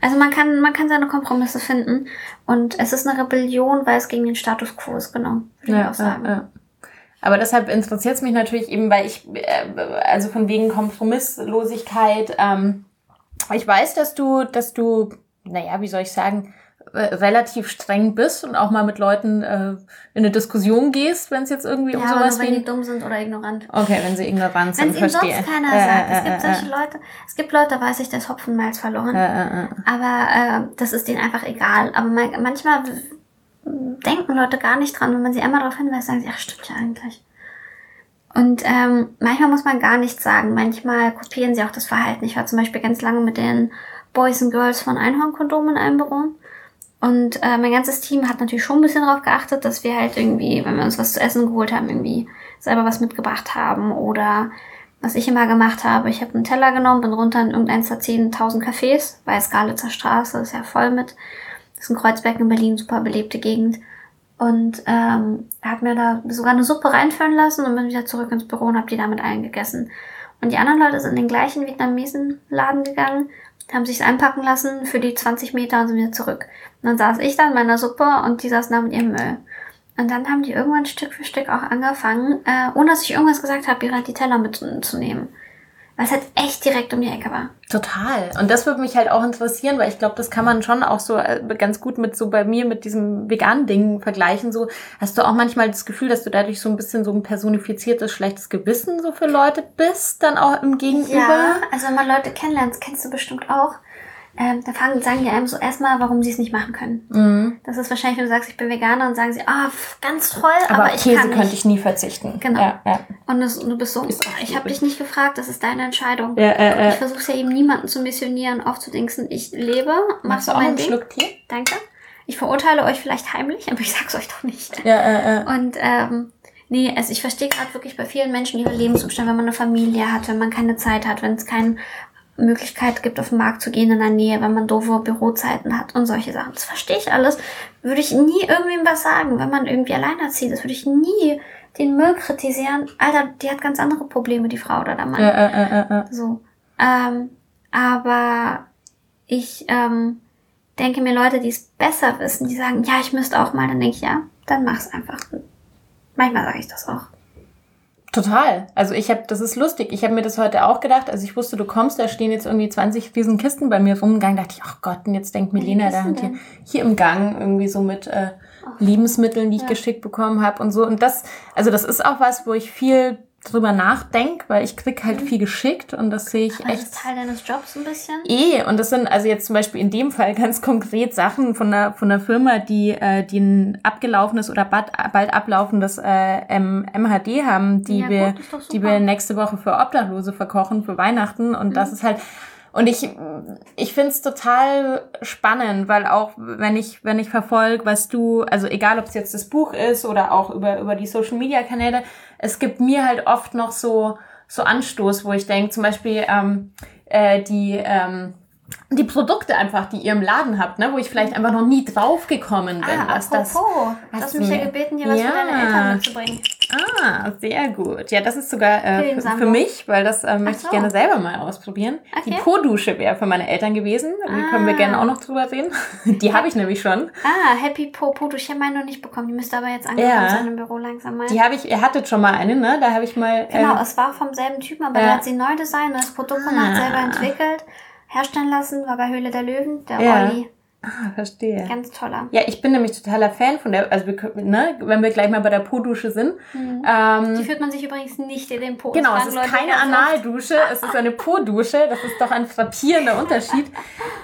Also man kann, man kann seine Kompromisse finden und es ist eine Rebellion, weil es gegen den Status quo ist, genau, würde ich auch sagen. Ja, ja. Aber deshalb interessiert es mich natürlich eben, weil ich, äh, also von wegen Kompromisslosigkeit, ähm, ich weiß, dass du, dass du, naja, wie soll ich sagen, äh, relativ streng bist und auch mal mit Leuten äh, in eine Diskussion gehst, wenn es jetzt irgendwie ja, um sowas nur, wenn die dumm sind oder ignorant. Okay, wenn sie ignorant sind, Wenn es ihnen verstehe. sonst keiner Äh, sagt. äh, Es gibt äh, solche Leute, es gibt Leute, da weiß ich, das Hopfenmalz verloren. äh, äh, äh. Aber äh, das ist denen einfach egal. Aber man, manchmal denken Leute gar nicht dran. Wenn man sie einmal darauf hinweist, sagen sie, ach, stimmt ja eigentlich. Und ähm, manchmal muss man gar nichts sagen. Manchmal kopieren sie auch das Verhalten. Ich war zum Beispiel ganz lange mit den Boys and Girls von Einhornkondom in einem Büro. Und äh, mein ganzes Team hat natürlich schon ein bisschen darauf geachtet, dass wir halt irgendwie, wenn wir uns was zu essen geholt haben, irgendwie selber was mitgebracht haben. Oder was ich immer gemacht habe, ich habe einen Teller genommen, bin runter in irgendeins der 10.000 Cafés, bei Skalitzer Straße, ist ja voll mit. Das ist ein Kreuzberg in Berlin, super belebte Gegend. Und ähm, habe mir da sogar eine Suppe reinfüllen lassen und bin wieder zurück ins Büro und habe die damit allen gegessen. Und die anderen Leute sind in den gleichen vietnamesen Laden gegangen, haben sich's einpacken lassen für die 20 Meter und sind wieder zurück. Und dann saß ich da in meiner Suppe und die saßen da mit ihrem Müll. Und dann haben die irgendwann Stück für Stück auch angefangen, äh, ohne dass ich irgendwas gesagt habe, ihre die Teller mitzunehmen. Weil es halt echt direkt um die Ecke war. Total. Und das würde mich halt auch interessieren, weil ich glaube, das kann man schon auch so äh, ganz gut mit so bei mir mit diesem veganen Ding vergleichen. So hast du auch manchmal das Gefühl, dass du dadurch so ein bisschen so ein personifiziertes schlechtes Gewissen so für Leute bist, dann auch im Gegenüber. Ja, also wenn man Leute kennenlernt, das kennst du bestimmt auch. Ähm, da fangen, sagen die einem so erstmal, warum sie es nicht machen können. Mhm. Das ist wahrscheinlich, wenn du sagst, ich bin Veganer und sagen sie, ah, pf, ganz toll, Aber, aber, ich Käse kann nicht. könnte ich nie verzichten. Genau. Ja, ja. Und das, du bist so, Ist auch ich habe dich nicht gefragt, das ist deine Entscheidung. Ja, äh, Ich äh. versuche ja eben niemanden zu missionieren, aufzudingsen, ich lebe, mach so du auch mein einen Ding. Schluck Tee? Danke. Ich verurteile euch vielleicht heimlich, aber ich sag's euch doch nicht. Ja, äh, äh. Und ähm, nee, also ich verstehe gerade wirklich bei vielen Menschen ihre Lebensumstände, wenn man eine Familie hat, wenn man keine Zeit hat, wenn es keine Möglichkeit gibt, auf den Markt zu gehen in der Nähe, wenn man doofe Bürozeiten hat und solche Sachen. Das verstehe ich alles. Würde ich nie irgendwem was sagen, wenn man irgendwie alleinerziehend ist, würde ich nie den Müll kritisieren. Alter, die hat ganz andere Probleme, die Frau oder der Mann. Äh, äh, äh, äh. So. Ähm, aber ich ähm, denke mir, Leute, die es besser wissen, die sagen, ja, ich müsste auch mal, dann denke ich, ja, dann mach's einfach. Manchmal sage ich das auch. Total. Also ich habe, das ist lustig. Ich habe mir das heute auch gedacht. Also ich wusste, du kommst, da stehen jetzt irgendwie 20 riesen Kisten bei mir rumgegangen. Dachte ich, ach Gott, und jetzt denkt Milena, da Kisten hier, hier im Gang irgendwie so mit äh, Lebensmitteln, die ich Ja. geschickt bekommen habe und so. Und das, also das ist auch was, wo ich viel drüber nachdenke, weil ich krieg halt viel geschickt und das sehe ich Das echt ist Teil deines Jobs ein bisschen. Eh, und das sind also jetzt zum Beispiel in dem Fall ganz konkret Sachen von einer, von einer Firma, die, äh, die ein abgelaufenes oder bald, bald ablaufendes äh, MHD haben, die, Ja, wir, gut, die wir nächste Woche für Obdachlose verkochen, für Weihnachten. Und Mhm. das ist halt, und ich, ich find's total spannend, weil auch wenn ich, wenn ich verfolge, was du, also egal ob es jetzt das Buch ist oder auch über, über die Social Media Kanäle, es gibt mir halt oft noch so, so Anstoß, wo ich denke, zum Beispiel ähm, äh, die, ähm, die Produkte einfach, die ihr im Laden habt, ne, wo ich vielleicht einfach noch nie drauf gekommen bin. Ah, dass das, apropos, du hast mich ja gebeten, hier was Ja. für deine Eltern mitzubringen. ah, sehr gut. Ja, das ist sogar äh, für, mich, weil das äh, möchte so. ich gerne selber mal ausprobieren. Die Okay. Po-Dusche wäre für meine Eltern gewesen. Da können wir Ah. gerne auch noch drüber reden. Die habe ich nämlich schon. Ah, Happy Popo, du, ich habe meine noch nicht bekommen. Die müsste aber jetzt angekommen Ja. sein im Büro langsam mal. Die habe ich, ihr hattet schon mal eine, ne? Da habe ich mal. Genau, äh, es war vom selben Typen, aber Ja. der hat sie neu designt, das Produkt gemacht, Ah. selber entwickelt, herstellen lassen, war bei Höhle der Löwen, der Ja. Olli. ah, verstehe. Ganz toller. Ja, ich bin nämlich totaler Fan von der, also wir, ne, wenn wir gleich mal bei der Po-Dusche sind. Mhm. Ähm, Die führt man sich übrigens nicht in den Po. Genau, Das es ist Leute keine. Analdusche, es ist eine Po-Dusche. Das ist doch ein frappierender Unterschied.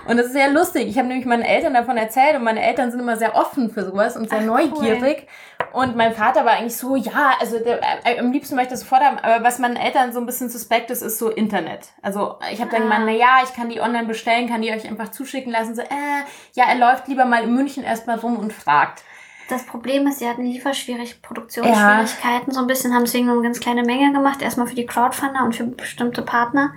Und das ist sehr lustig. Ich habe nämlich meinen Eltern davon erzählt und meine Eltern sind immer sehr offen für sowas und sehr Ach, neugierig. Und mein Vater war eigentlich so, ja, also der, äh, am liebsten möchte ich das sofort haben, aber was meinen Eltern so ein bisschen suspekt ist, ist so Internet. Also ich habe dann Ah. gemeint, na ja, ich kann die online bestellen, kann die euch einfach zuschicken lassen. So, äh, ja, er läuft lieber mal in München erstmal rum und fragt. Das Problem ist, sie hatten Lieferschwierigkeiten, Produktionsschwierigkeiten. Ja. So ein bisschen haben deswegen nur eine ganz kleine Menge gemacht. Erstmal für die Crowdfunder und für bestimmte Partner.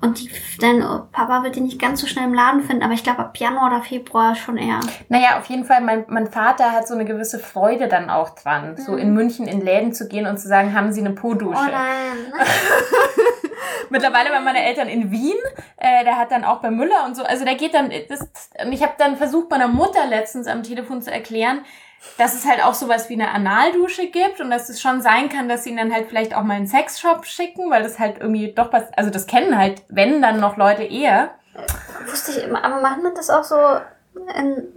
Und die, dein Papa wird die nicht ganz so schnell im Laden finden, aber ich glaube ab Januar oder Februar schon eher. Naja, auf jeden Fall, mein, mein Vater hat so eine gewisse Freude dann auch dran, mhm. so in München in Läden zu gehen und zu sagen, haben Sie eine Po-Dusche? Oh nein. Mittlerweile waren meine Eltern in Wien, äh, der hat dann auch bei Müller und so, also der geht dann, das, ich habe dann versucht meiner Mutter letztens am Telefon zu erklären, dass es halt auch sowas wie eine Analdusche gibt und dass es schon sein kann, dass sie ihn dann halt vielleicht auch mal in einen Sexshop schicken, weil das halt irgendwie doch was, also das kennen halt, wenn dann noch Leute eher. Wusste ich immer, aber macht man das auch so in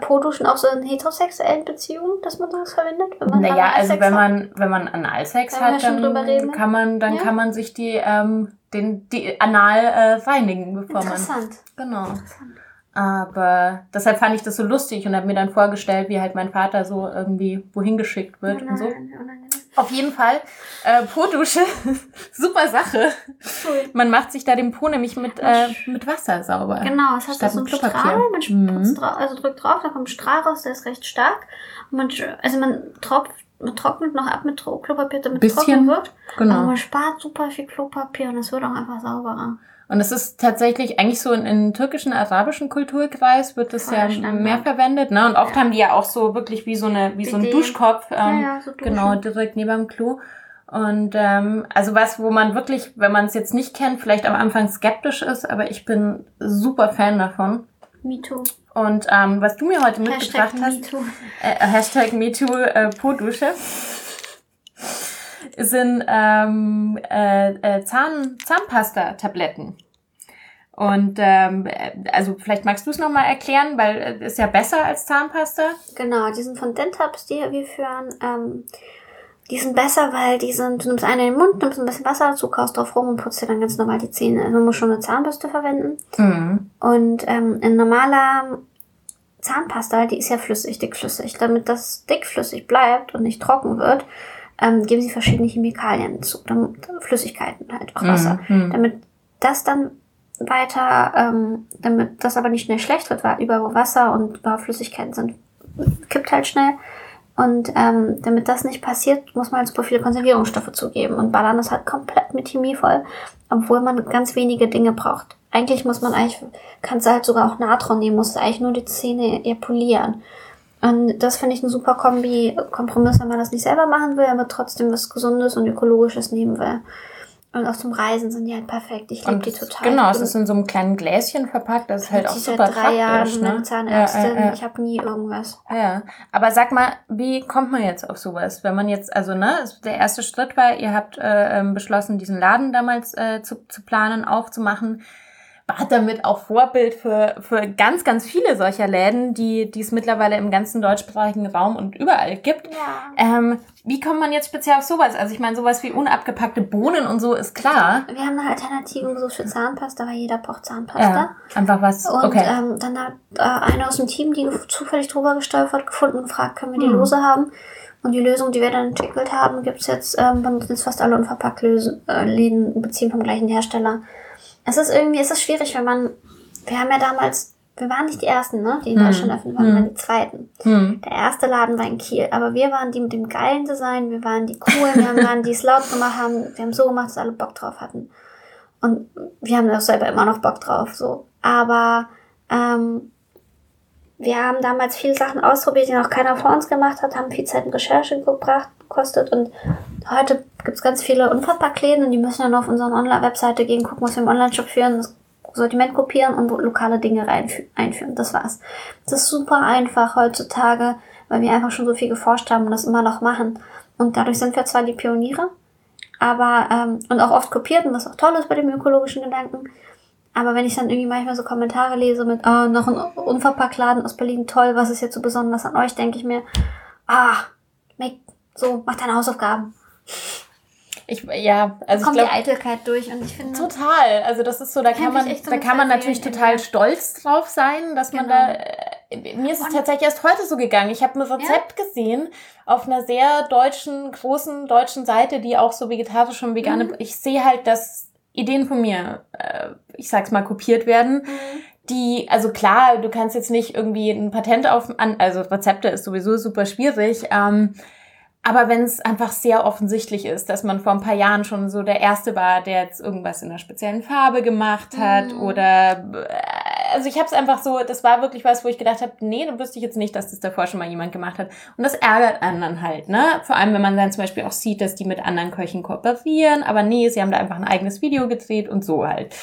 Po-Duschen auch so in heterosexuellen Beziehungen, dass man sowas verwendet? Wenn man naja, also wenn man, wenn man Analsex hat, dann kann man, dann ja? kann man sich die, ähm, den, die Anal äh, reinigen, bevor Interessant. man. Genau. Interessant. Aber deshalb fand ich das so lustig und habe mir dann vorgestellt, wie halt mein Vater so irgendwie wohin geschickt wird oh nein, und so. Oh nein, Auf jeden Fall, äh, Po-Dusche, super Sache. Cool. Man macht sich da den Po nämlich mit, äh, mit Wasser sauber. Genau, es hat so einen Strahl, man mhm. drauf, also drückt drauf, da kommt Strahl raus, der ist recht stark. Und man, also man tropft man trocknet noch ab mit Klopapier, damit es trocken wird. Genau. Aber man spart super viel Klopapier und es wird auch einfach sauberer. Und es ist tatsächlich eigentlich so in, in türkischen, arabischen Kulturkreis wird das ja mehr verwendet, ne? Und oft ja. haben die ja auch so wirklich wie so eine, wie so ein Duschkopf, ähm, ja, so genau, direkt neben dem Klo. Und ähm, also was, wo man wirklich, wenn man es jetzt nicht kennt, vielleicht am Anfang skeptisch ist, aber ich bin super Fan davon. Me too. Und ähm, was du mir heute mitgebracht Hashtag hast, MeToo. Äh, Hashtag MeToo äh, Po-Dusche, sind ähm, äh, äh, Zahn, Zahnpasta-Tabletten. Und ähm, also vielleicht magst du es nochmal erklären, weil es ist ja besser als Zahnpasta. Genau, die sind von Dentabs, die wir führen. Ähm, die sind besser, weil die sind, du nimmst eine in den Mund, nimmst ein bisschen Wasser dazu, kaust drauf rum und putzt dir dann ganz normal die Zähne. Also man muss schon eine Zahnbürste verwenden. Mhm. Und ähm, ein normaler Zahnpasta, die ist ja flüssig, dickflüssig. Damit das dickflüssig bleibt und nicht trocken wird, ähm, geben sie verschiedene Chemikalien zu, dann, Flüssigkeiten halt, auch Wasser. Mhm. Damit das dann weiter, ähm, damit das aber nicht schnell schlecht wird, weil überall Wasser und überall Flüssigkeiten sind, kippt halt schnell. Und ähm, damit das nicht passiert, muss man halt super viele Konservierungsstoffe zugeben. Und ballern ist halt komplett mit Chemie voll, obwohl man ganz wenige Dinge braucht. Eigentlich muss man eigentlich, kannst du halt sogar auch Natron nehmen, musst eigentlich nur die Zähne eher polieren. Und das finde ich ein super Kombi, Kompromiss, wenn man das nicht selber machen will, aber trotzdem was Gesundes und Ökologisches nehmen will. Und auch zum Reisen sind die halt perfekt. Ich liebe die total. Genau, es ist in so einem kleinen Gläschen verpackt. Das ist halt auch super seit drei. Jahren ne? Zahnärztin. Ja, ja, ja. Ich habe nie irgendwas. Ja, aber sag mal, wie kommt man jetzt auf sowas? Wenn man jetzt, also ne, der erste Schritt war, ihr habt äh, ähm, beschlossen, diesen Laden damals äh, zu, zu planen, aufzumachen war damit auch Vorbild für, für ganz, ganz viele solcher Läden, die, die es mittlerweile im ganzen deutschsprachigen Raum und überall gibt. Ja. Ähm, wie kommt man jetzt speziell auf sowas? Also ich meine, sowas wie unabgepackte Bohnen und so ist klar. Wir haben eine Alternative gesucht für Zahnpasta, weil jeder braucht Zahnpasta. Ja, einfach was. Und okay. ähm, dann hat äh, einer aus dem Team, die zufällig drüber gestolpert, gefunden und gefragt, können wir die hm. Lose haben? Und die Lösung, die wir dann entwickelt haben, gibt's jetzt, ähm, benutzen jetzt fast alle Unverpackt-Läden, äh, beziehen vom gleichen Hersteller es ist irgendwie, es ist schwierig, wenn man, wir haben ja damals, wir waren nicht die Ersten, ne, die in hm. Deutschland öffnen, wir waren hm. die Zweiten. Hm. Der erste Laden war in Kiel, aber wir waren die mit dem geilen Design, wir waren die coolen, wir waren die es laut gemacht haben, wir haben so gemacht, dass alle Bock drauf hatten. Und wir haben auch selber immer noch Bock drauf, so. Aber, ähm, wir haben damals viele Sachen ausprobiert, die noch keiner vor uns gemacht hat, haben viel Zeit in Recherche gebracht, gekostet und heute gibt es ganz viele Unverpacktläden und die müssen dann auf unsere Online-Webseite gehen, gucken, was wir im Online-Shop führen, das Sortiment kopieren und lokale Dinge einführen. Das war's. Das ist super einfach heutzutage, weil wir einfach schon so viel geforscht haben und das immer noch machen. Und dadurch sind wir zwar die Pioniere, aber ähm, und auch oft kopiert und was auch toll ist bei dem ökologischen Gedanken. Aber wenn ich dann irgendwie manchmal so Kommentare lese mit, ah, noch ein Unverpacktladen aus Berlin, toll, was ist jetzt so besonders an euch, denke ich mir, ah, make, so, mach deine Hausaufgaben. Ich, ja, also kommt ich glaube die Eitelkeit durch und ich finde total. Also das ist so, da kann man, so da kann man natürlich total stolz drauf sein, dass genau. man da. Äh, mir ist es und tatsächlich erst heute so gegangen. Ich habe ein Rezept ja? gesehen auf einer sehr deutschen, großen deutschen Seite, die auch so vegetarisch und vegane. Mhm. Ich sehe halt, dass Ideen von mir, äh, ich sag's mal, kopiert werden. Mhm die, also klar, du kannst jetzt nicht irgendwie ein Patent auf, also Rezepte ist sowieso super schwierig, ähm, aber wenn es einfach sehr offensichtlich ist, dass man vor ein paar Jahren schon so der Erste war, der jetzt irgendwas in einer speziellen Farbe gemacht hat mhm. oder äh, also ich habe es einfach so, das war wirklich was, wo ich gedacht habe, nee, da wüsste ich jetzt nicht, dass das davor schon mal jemand gemacht hat. Und das ärgert anderen halt, ne? Vor allem, wenn man dann zum Beispiel auch sieht, dass die mit anderen Köchen kooperieren, aber nee, sie haben da einfach ein eigenes Video gedreht und so halt.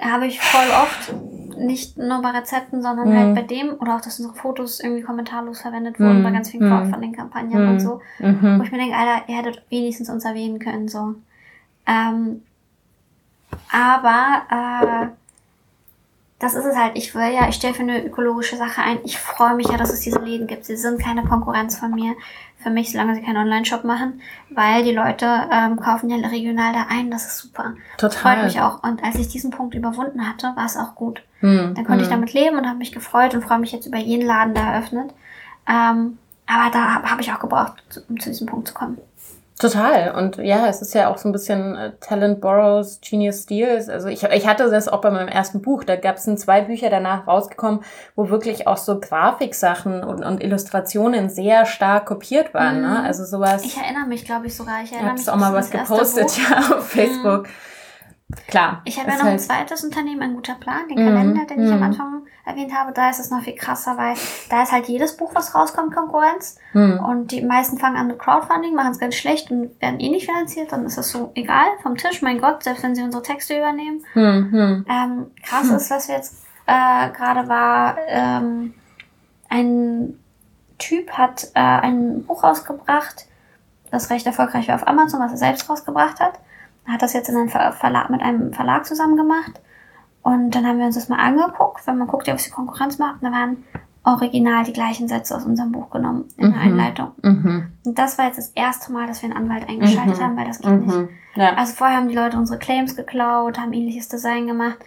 Habe ich voll oft nicht nur bei Rezepten, sondern mhm. halt bei dem oder auch, dass unsere Fotos irgendwie kommentarlos verwendet wurden mhm. bei ganz vielen Crowdfunding-Kampagnen mhm. und so. Mhm. Wo ich mir denke, Alter, ihr hättet wenigstens uns erwähnen können, so. Ähm, aber äh, das ist es halt. Ich will ja, ich stelle für eine ökologische Sache ein. Ich freue mich ja, dass es diese Läden gibt. Sie sind keine Konkurrenz von mir. Für mich, solange sie keinen Online-Shop machen, weil die Leute ähm, kaufen ja regional da ein. Das ist super. Total. Freut mich auch. Und als ich diesen Punkt überwunden hatte, war es auch gut. Hm, Dann konnte hm. ich damit leben und habe mich gefreut und freue mich jetzt über jeden Laden, der eröffnet. Ähm, aber da habe hab ich auch gebraucht, um zu diesem Punkt zu kommen. Total. Und ja, es ist ja auch so ein bisschen äh, Talent Borrows, Genius Steals. Also ich, ich hatte das auch bei meinem ersten Buch. Da gab es zwei Bücher danach rausgekommen, wo wirklich auch so Grafiksachen und, und Illustrationen sehr stark kopiert waren. Ne? Mhm. Ne? Also sowas. Ich erinnere mich, glaube ich, sogar. Ich erinnere mich. auch mal was gepostet, ja, auf Facebook. Mhm. Klar. Ich habe ja noch ein zweites Unternehmen, ein guter Plan, den Kalender, den ich am mhm. Anfang erwähnt habe. Da ist es noch viel krasser, weil da ist halt jedes Buch, was rauskommt, Konkurrenz. Mhm. Und die meisten fangen an mit Crowdfunding, machen es ganz schlecht und werden eh nicht finanziert. Dann ist das so egal vom Tisch. Mein Gott, selbst wenn sie unsere Texte übernehmen. Mhm. Ähm, krass ist, was wir jetzt äh, gerade war, ähm, ein Typ hat äh, ein Buch rausgebracht, das recht erfolgreich war auf Amazon, was er selbst rausgebracht hat hat das jetzt in einem Verlag, mit einem Verlag zusammen gemacht. Und dann haben wir uns das mal angeguckt, weil man guckt ja, was die Konkurrenz macht. Und da waren original die gleichen Sätze aus unserem Buch genommen in der mhm. Einleitung. Mhm. Und das war jetzt das erste Mal, dass wir einen Anwalt eingeschaltet mhm. haben, weil das geht nicht. Mhm. Ja. Also vorher haben die Leute unsere Claims geklaut, haben ähnliches Design gemacht.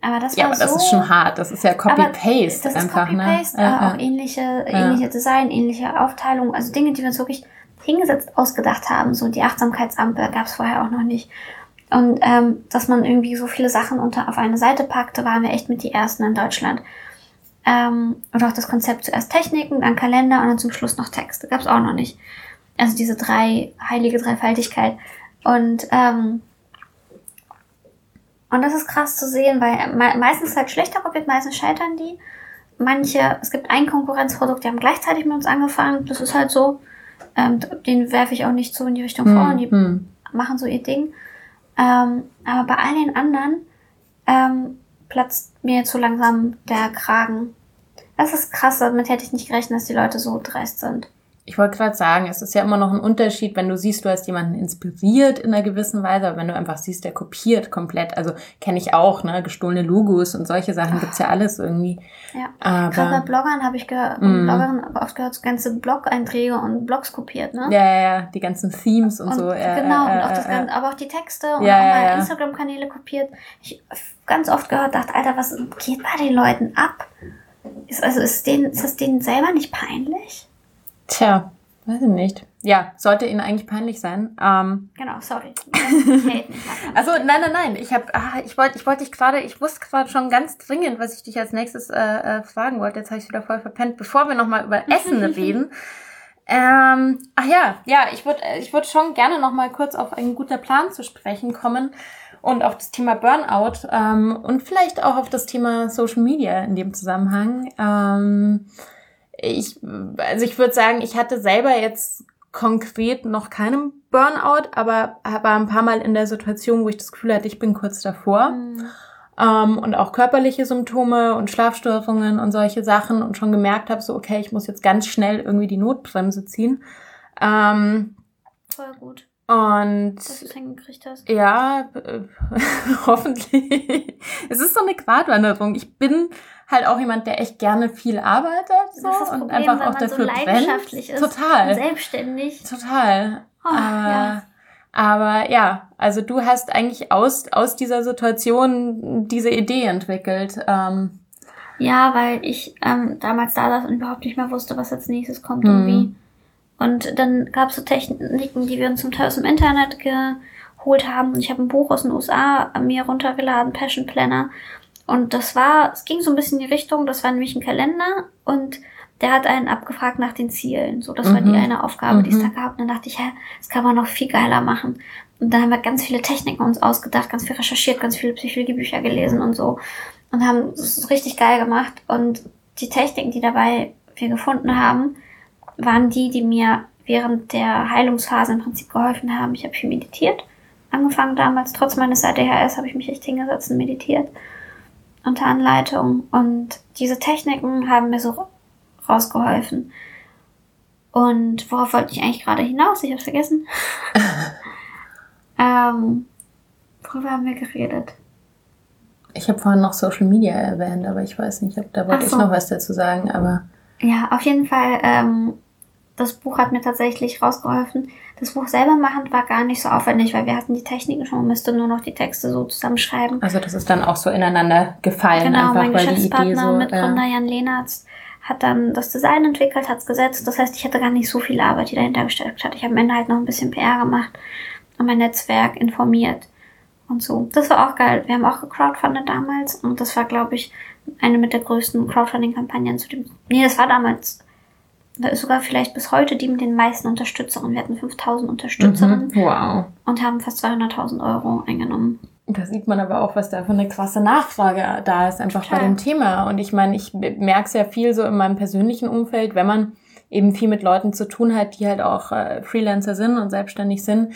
Aber das ja, war aber so, das ist schon hart. Das ist ja Copy-Paste einfach. Copy-Paste, ne? äh, auch ähnliche, ähnliche Design, ähnliche Aufteilung. Also Dinge, die wir uns wirklich hingesetzt ausgedacht haben. So die Achtsamkeitsampel gab es vorher auch noch nicht. Und ähm, dass man irgendwie so viele Sachen unter auf eine Seite packte, waren wir echt mit die ersten in Deutschland. Ähm, und auch das Konzept zuerst Techniken, dann Kalender und dann zum Schluss noch Texte. Gab es auch noch nicht. Also diese drei, heilige Dreifaltigkeit. Und, ähm, und das ist krass zu sehen, weil me meistens halt schlechter kopiert, meistens scheitern die. Manche, es gibt ein Konkurrenzprodukt, die haben gleichzeitig mit uns angefangen. Das ist halt so. Ähm, den werfe ich auch nicht so in die Richtung hm, vor und die hm. machen so ihr Ding. Ähm, aber bei all den anderen ähm, platzt mir zu langsam der Kragen. Das ist krass, damit hätte ich nicht gerechnet, dass die Leute so dreist sind. Ich wollte gerade sagen, es ist ja immer noch ein Unterschied, wenn du siehst, du hast jemanden inspiriert in einer gewissen Weise, aber wenn du einfach siehst, der kopiert komplett. Also kenne ich auch, ne, gestohlene Logos und solche Sachen gibt's ja alles irgendwie. Ja. Aber, Gerade bei Bloggern habe ich gehört, mm. Bloggern oft gehört, so ganze Blog-Einträge und Blogs kopiert, ne? Ja, ja, ja, die ganzen Themes und, und so. Ja, genau, äh, und auch das ganze, aber auch die Texte und ja, auch mal ja, Instagram-Kanäle kopiert. Ich ganz oft gehört, dachte, Alter, was geht bei den Leuten ab? Ist, also ist, denen, ist das denen selber nicht peinlich? Tja, weiß ich nicht. Ja, sollte Ihnen eigentlich peinlich sein. Ähm, genau, sorry. also nein, nein, nein. Ich habe, ah, ich wollte, ich wollte dich gerade, ich wusste gerade schon ganz dringend, was ich dich als nächstes äh, äh, fragen wollte. Jetzt habe ich wieder voll verpennt. Bevor wir nochmal über Essen reden. Ähm, ach ja, ja, ich würde, ich würde schon gerne nochmal kurz auf einen guter Plan zu sprechen kommen und auf das Thema Burnout ähm, und vielleicht auch auf das Thema Social Media in dem Zusammenhang. Ähm, ich, also ich würde sagen, ich hatte selber jetzt konkret noch keinen Burnout, aber war ein paar Mal in der Situation, wo ich das Gefühl hatte, ich bin kurz davor. Mhm. Ähm, und auch körperliche Symptome und Schlafstörungen und solche Sachen und schon gemerkt habe, so, okay, ich muss jetzt ganz schnell irgendwie die Notbremse ziehen. Ähm, Voll gut. Und dass du es hingekriegt hast. Ja, äh, hoffentlich. es ist so eine Gratwanderung. Ich bin halt auch jemand, der echt gerne viel arbeitet so das das Problem, und einfach auch dafür so leidenschaftlich brennt. Ist Total. selbstständig. Total. Oh, äh, ja. Aber ja, also du hast eigentlich aus aus dieser Situation diese Idee entwickelt. Ähm, ja, weil ich ähm, damals da saß und überhaupt nicht mehr wusste, was als nächstes kommt und mhm. wie. Und dann gab es so Techniken, die wir uns zum Teil aus dem Internet geholt haben. Und ich habe ein Buch aus den USA mir runtergeladen, Passion Planner Und das war, es ging so ein bisschen in die Richtung, das war nämlich ein Kalender und der hat einen abgefragt nach den Zielen. So, das mhm. war die mhm. eine Aufgabe, mhm. die es da gab. Und dann dachte ich, hä, das kann man noch viel geiler machen. Und dann haben wir ganz viele Techniken uns ausgedacht, ganz viel recherchiert, ganz viele Psychologiebücher gelesen und so. Und haben es richtig geil gemacht. Und die Techniken, die dabei wir gefunden haben, waren die, die mir während der Heilungsphase im Prinzip geholfen haben. Ich habe viel meditiert. Angefangen damals, trotz meines ADHS habe ich mich echt hingesetzt und meditiert. Unter Anleitung. Und diese Techniken haben mir so rausgeholfen. Und worauf wollte ich eigentlich gerade hinaus? Ich habe vergessen. ähm, worüber haben wir geredet? Ich habe vorhin noch Social Media erwähnt, aber ich weiß nicht, ob da wollte so. ich noch was dazu sagen, aber. Ja, auf jeden Fall, ähm, das Buch hat mir tatsächlich rausgeholfen. Das Buch selber machen war gar nicht so aufwendig, weil wir hatten die Techniken schon, man müsste nur noch die Texte so zusammenschreiben. Also das ist dann auch so ineinander gefallen. Genau, einfach, mein Geschäftspartner so, Mitgründer ja. Jan Lehnertz hat dann das Design entwickelt, hat es gesetzt. Das heißt, ich hatte gar nicht so viel Arbeit, die dahinter gesteckt hat. Ich habe am Ende halt noch ein bisschen PR gemacht und mein Netzwerk informiert und so. Das war auch geil. Wir haben auch gecrowdfundet damals und das war, glaube ich, eine mit der größten Crowdfunding-Kampagnen zu dem. Nee, das war damals sogar vielleicht bis heute die mit den meisten Unterstützerinnen. Wir hatten 5000 Unterstützerinnen. Mhm, wow. Und haben fast 200.000 Euro eingenommen. Da sieht man aber auch, was da für eine krasse Nachfrage da ist, einfach Total. bei dem Thema. Und ich meine, ich merke es ja viel so in meinem persönlichen Umfeld, wenn man eben viel mit Leuten zu tun hat, die halt auch äh, Freelancer sind und selbstständig sind,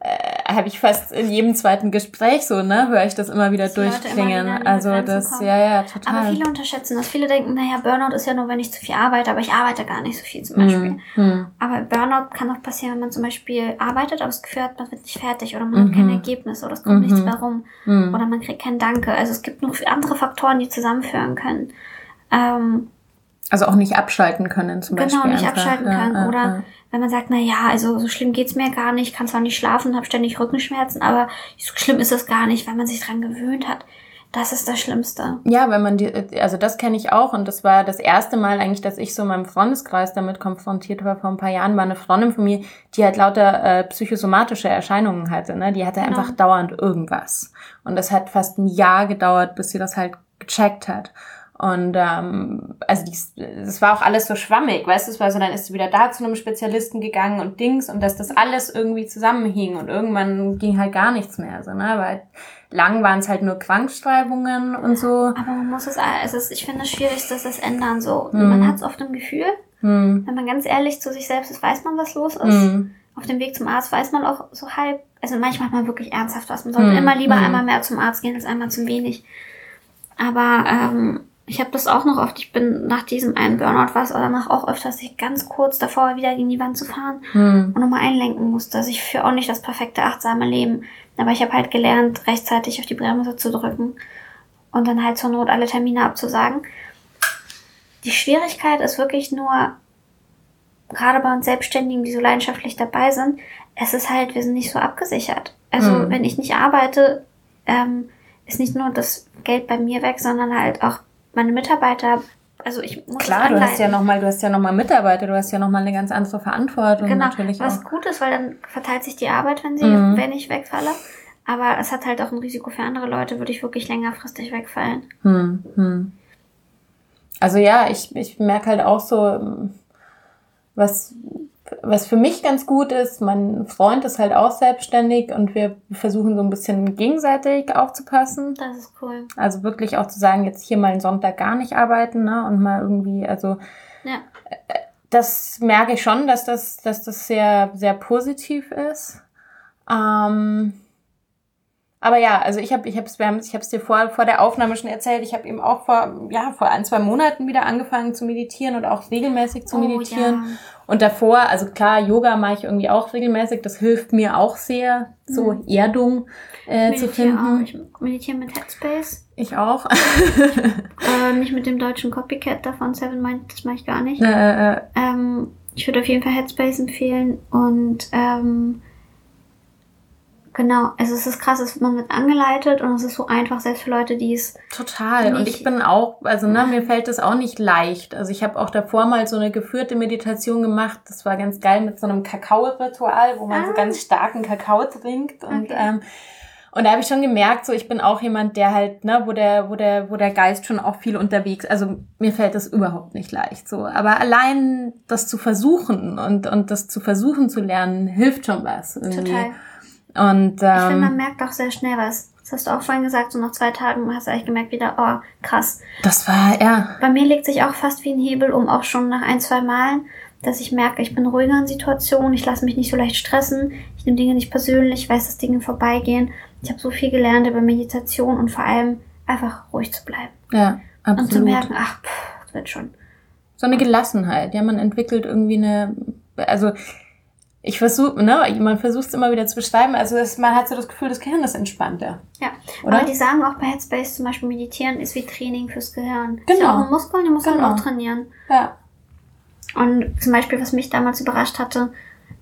äh, habe ich fast in jedem zweiten Gespräch so, ne, höre ich das immer wieder das durchklingen. Immer wieder also das, kommen. ja, ja, total. Aber viele unterschätzen das. Viele denken, naja, Burnout ist ja nur, wenn ich zu viel arbeite, aber ich arbeite gar nicht so viel zum Beispiel. Mhm. Aber Burnout kann auch passieren, wenn man zum Beispiel arbeitet, aber das Gefühl hat, man wird nicht fertig oder man mhm. hat kein Ergebnis oder es kommt mhm. nichts mehr rum mhm. oder man kriegt kein Danke. Also es gibt noch andere Faktoren, die zusammenführen können. Ähm, also auch nicht abschalten können zum genau, Beispiel. Genau, nicht einfach. abschalten können. Ja, oder ja. Wenn man sagt, na ja, also so schlimm geht's mir gar nicht, kann zwar nicht schlafen, habe ständig Rückenschmerzen, aber so schlimm ist es gar nicht, weil man sich dran gewöhnt hat. Das ist das Schlimmste. Ja, wenn man die, also das kenne ich auch und das war das erste Mal eigentlich, dass ich so in meinem Freundeskreis damit konfrontiert war. Vor ein paar Jahren war eine Freundin von mir, die halt lauter äh, psychosomatische Erscheinungen hatte. Ne? Die hatte genau. einfach dauernd irgendwas. Und das hat fast ein Jahr gedauert, bis sie das halt gecheckt hat. Und ähm, also das war auch alles so schwammig, weißt du, es war so, dann ist sie wieder da zu einem Spezialisten gegangen und Dings und dass das alles irgendwie zusammenhing und irgendwann ging halt gar nichts mehr, so, ne? Weil lang waren es halt nur Krankschreibungen und so. Aber man muss es, also ich finde es schwierig, dass das ändern so. Hm. Man hat es oft im Gefühl, hm. wenn man ganz ehrlich zu sich selbst ist, weiß man, was los ist. Hm. Auf dem Weg zum Arzt weiß man auch so halb, also manchmal hat man wirklich ernsthaft was. Man sollte hm. immer lieber hm. einmal mehr zum Arzt gehen als einmal zu wenig. Aber ähm, ich habe das auch noch oft. Ich bin nach diesem einen Burnout was oder danach auch öfters ich ganz kurz davor wieder gegen die Wand zu fahren hm. und nochmal einlenken musste. Also ich führe auch nicht das perfekte achtsame Leben, aber ich habe halt gelernt, rechtzeitig auf die Bremse zu drücken und dann halt zur Not alle Termine abzusagen. Die Schwierigkeit ist wirklich nur, gerade bei uns Selbstständigen, die so leidenschaftlich dabei sind, es ist halt, wir sind nicht so abgesichert. Also hm. wenn ich nicht arbeite, ähm, ist nicht nur das Geld bei mir weg, sondern halt auch meine Mitarbeiter, also ich muss Klar, du hast ja nochmal, du hast ja nochmal Mitarbeiter, du hast ja nochmal eine ganz andere Verantwortung genau, natürlich was auch. gut ist, weil dann verteilt sich die Arbeit, wenn sie, mhm. wenn ich wegfalle. Aber es hat halt auch ein Risiko für andere Leute, würde ich wirklich längerfristig wegfallen. Hm, hm. Also ja, ich, ich merke halt auch so, was was für mich ganz gut ist, mein Freund ist halt auch selbstständig und wir versuchen so ein bisschen gegenseitig aufzupassen. Das ist cool. Also wirklich auch zu sagen, jetzt hier mal einen Sonntag gar nicht arbeiten, ne? Und mal irgendwie, also ja. das merke ich schon, dass das, dass das sehr, sehr positiv ist. Ähm, aber ja, also ich habe ich wir haben, ich habe es dir vor, vor der Aufnahme schon erzählt. Ich habe eben auch vor ja vor ein zwei Monaten wieder angefangen zu meditieren und auch regelmäßig zu oh, meditieren. Ja. Und davor, also klar, Yoga mache ich irgendwie auch regelmäßig. Das hilft mir auch sehr, so mhm. Erdung äh, zu finden. Auch. Ich meditiere mit Headspace. Ich auch. äh, nicht mit dem deutschen Copycat davon Seven Mind, das mache ich gar nicht. Äh, äh. Ähm, ich würde auf jeden Fall Headspace empfehlen und ähm, Genau, also es ist krass, man wird angeleitet und es ist so einfach, selbst für Leute, die es. Total. Und ich bin auch, also ne, mir fällt das auch nicht leicht. Also ich habe auch davor mal so eine geführte Meditation gemacht. Das war ganz geil mit so einem Kakao-Ritual, wo man ah. so ganz starken Kakao trinkt und okay. ähm, Und da habe ich schon gemerkt, so ich bin auch jemand, der halt, ne, wo der, wo der, wo der Geist schon auch viel unterwegs. Also mir fällt das überhaupt nicht leicht. So, aber allein das zu versuchen und und das zu versuchen zu lernen, hilft schon was. Irgendwie. Total. Und ähm, Ich finde, man merkt auch sehr schnell was. Das hast du auch vorhin gesagt, so nach zwei Tagen hast du eigentlich gemerkt wieder, oh, krass. das war ja. Bei mir legt sich auch fast wie ein Hebel um, auch schon nach ein, zwei Malen, dass ich merke, ich bin ruhiger in Situationen, ich lasse mich nicht so leicht stressen, ich nehme Dinge nicht persönlich, ich weiß, dass Dinge vorbeigehen. Ich habe so viel gelernt über Meditation und vor allem einfach ruhig zu bleiben. Ja, Und zu absolut. merken, ach, pff, das wird schon. so eine Gelassenheit. Ja, man entwickelt irgendwie eine, also ich versuche, ne, man versucht es immer wieder zu beschreiben. Also es, man hat so das Gefühl, das Gehirn ist entspannter. Ja, Oder? aber die sagen auch bei Headspace zum Beispiel, meditieren ist wie Training fürs Gehirn. Ist Genau. ja auch ein Muskel, die muss man Genau. auch trainieren. Ja. Und zum Beispiel, was mich damals überrascht hatte,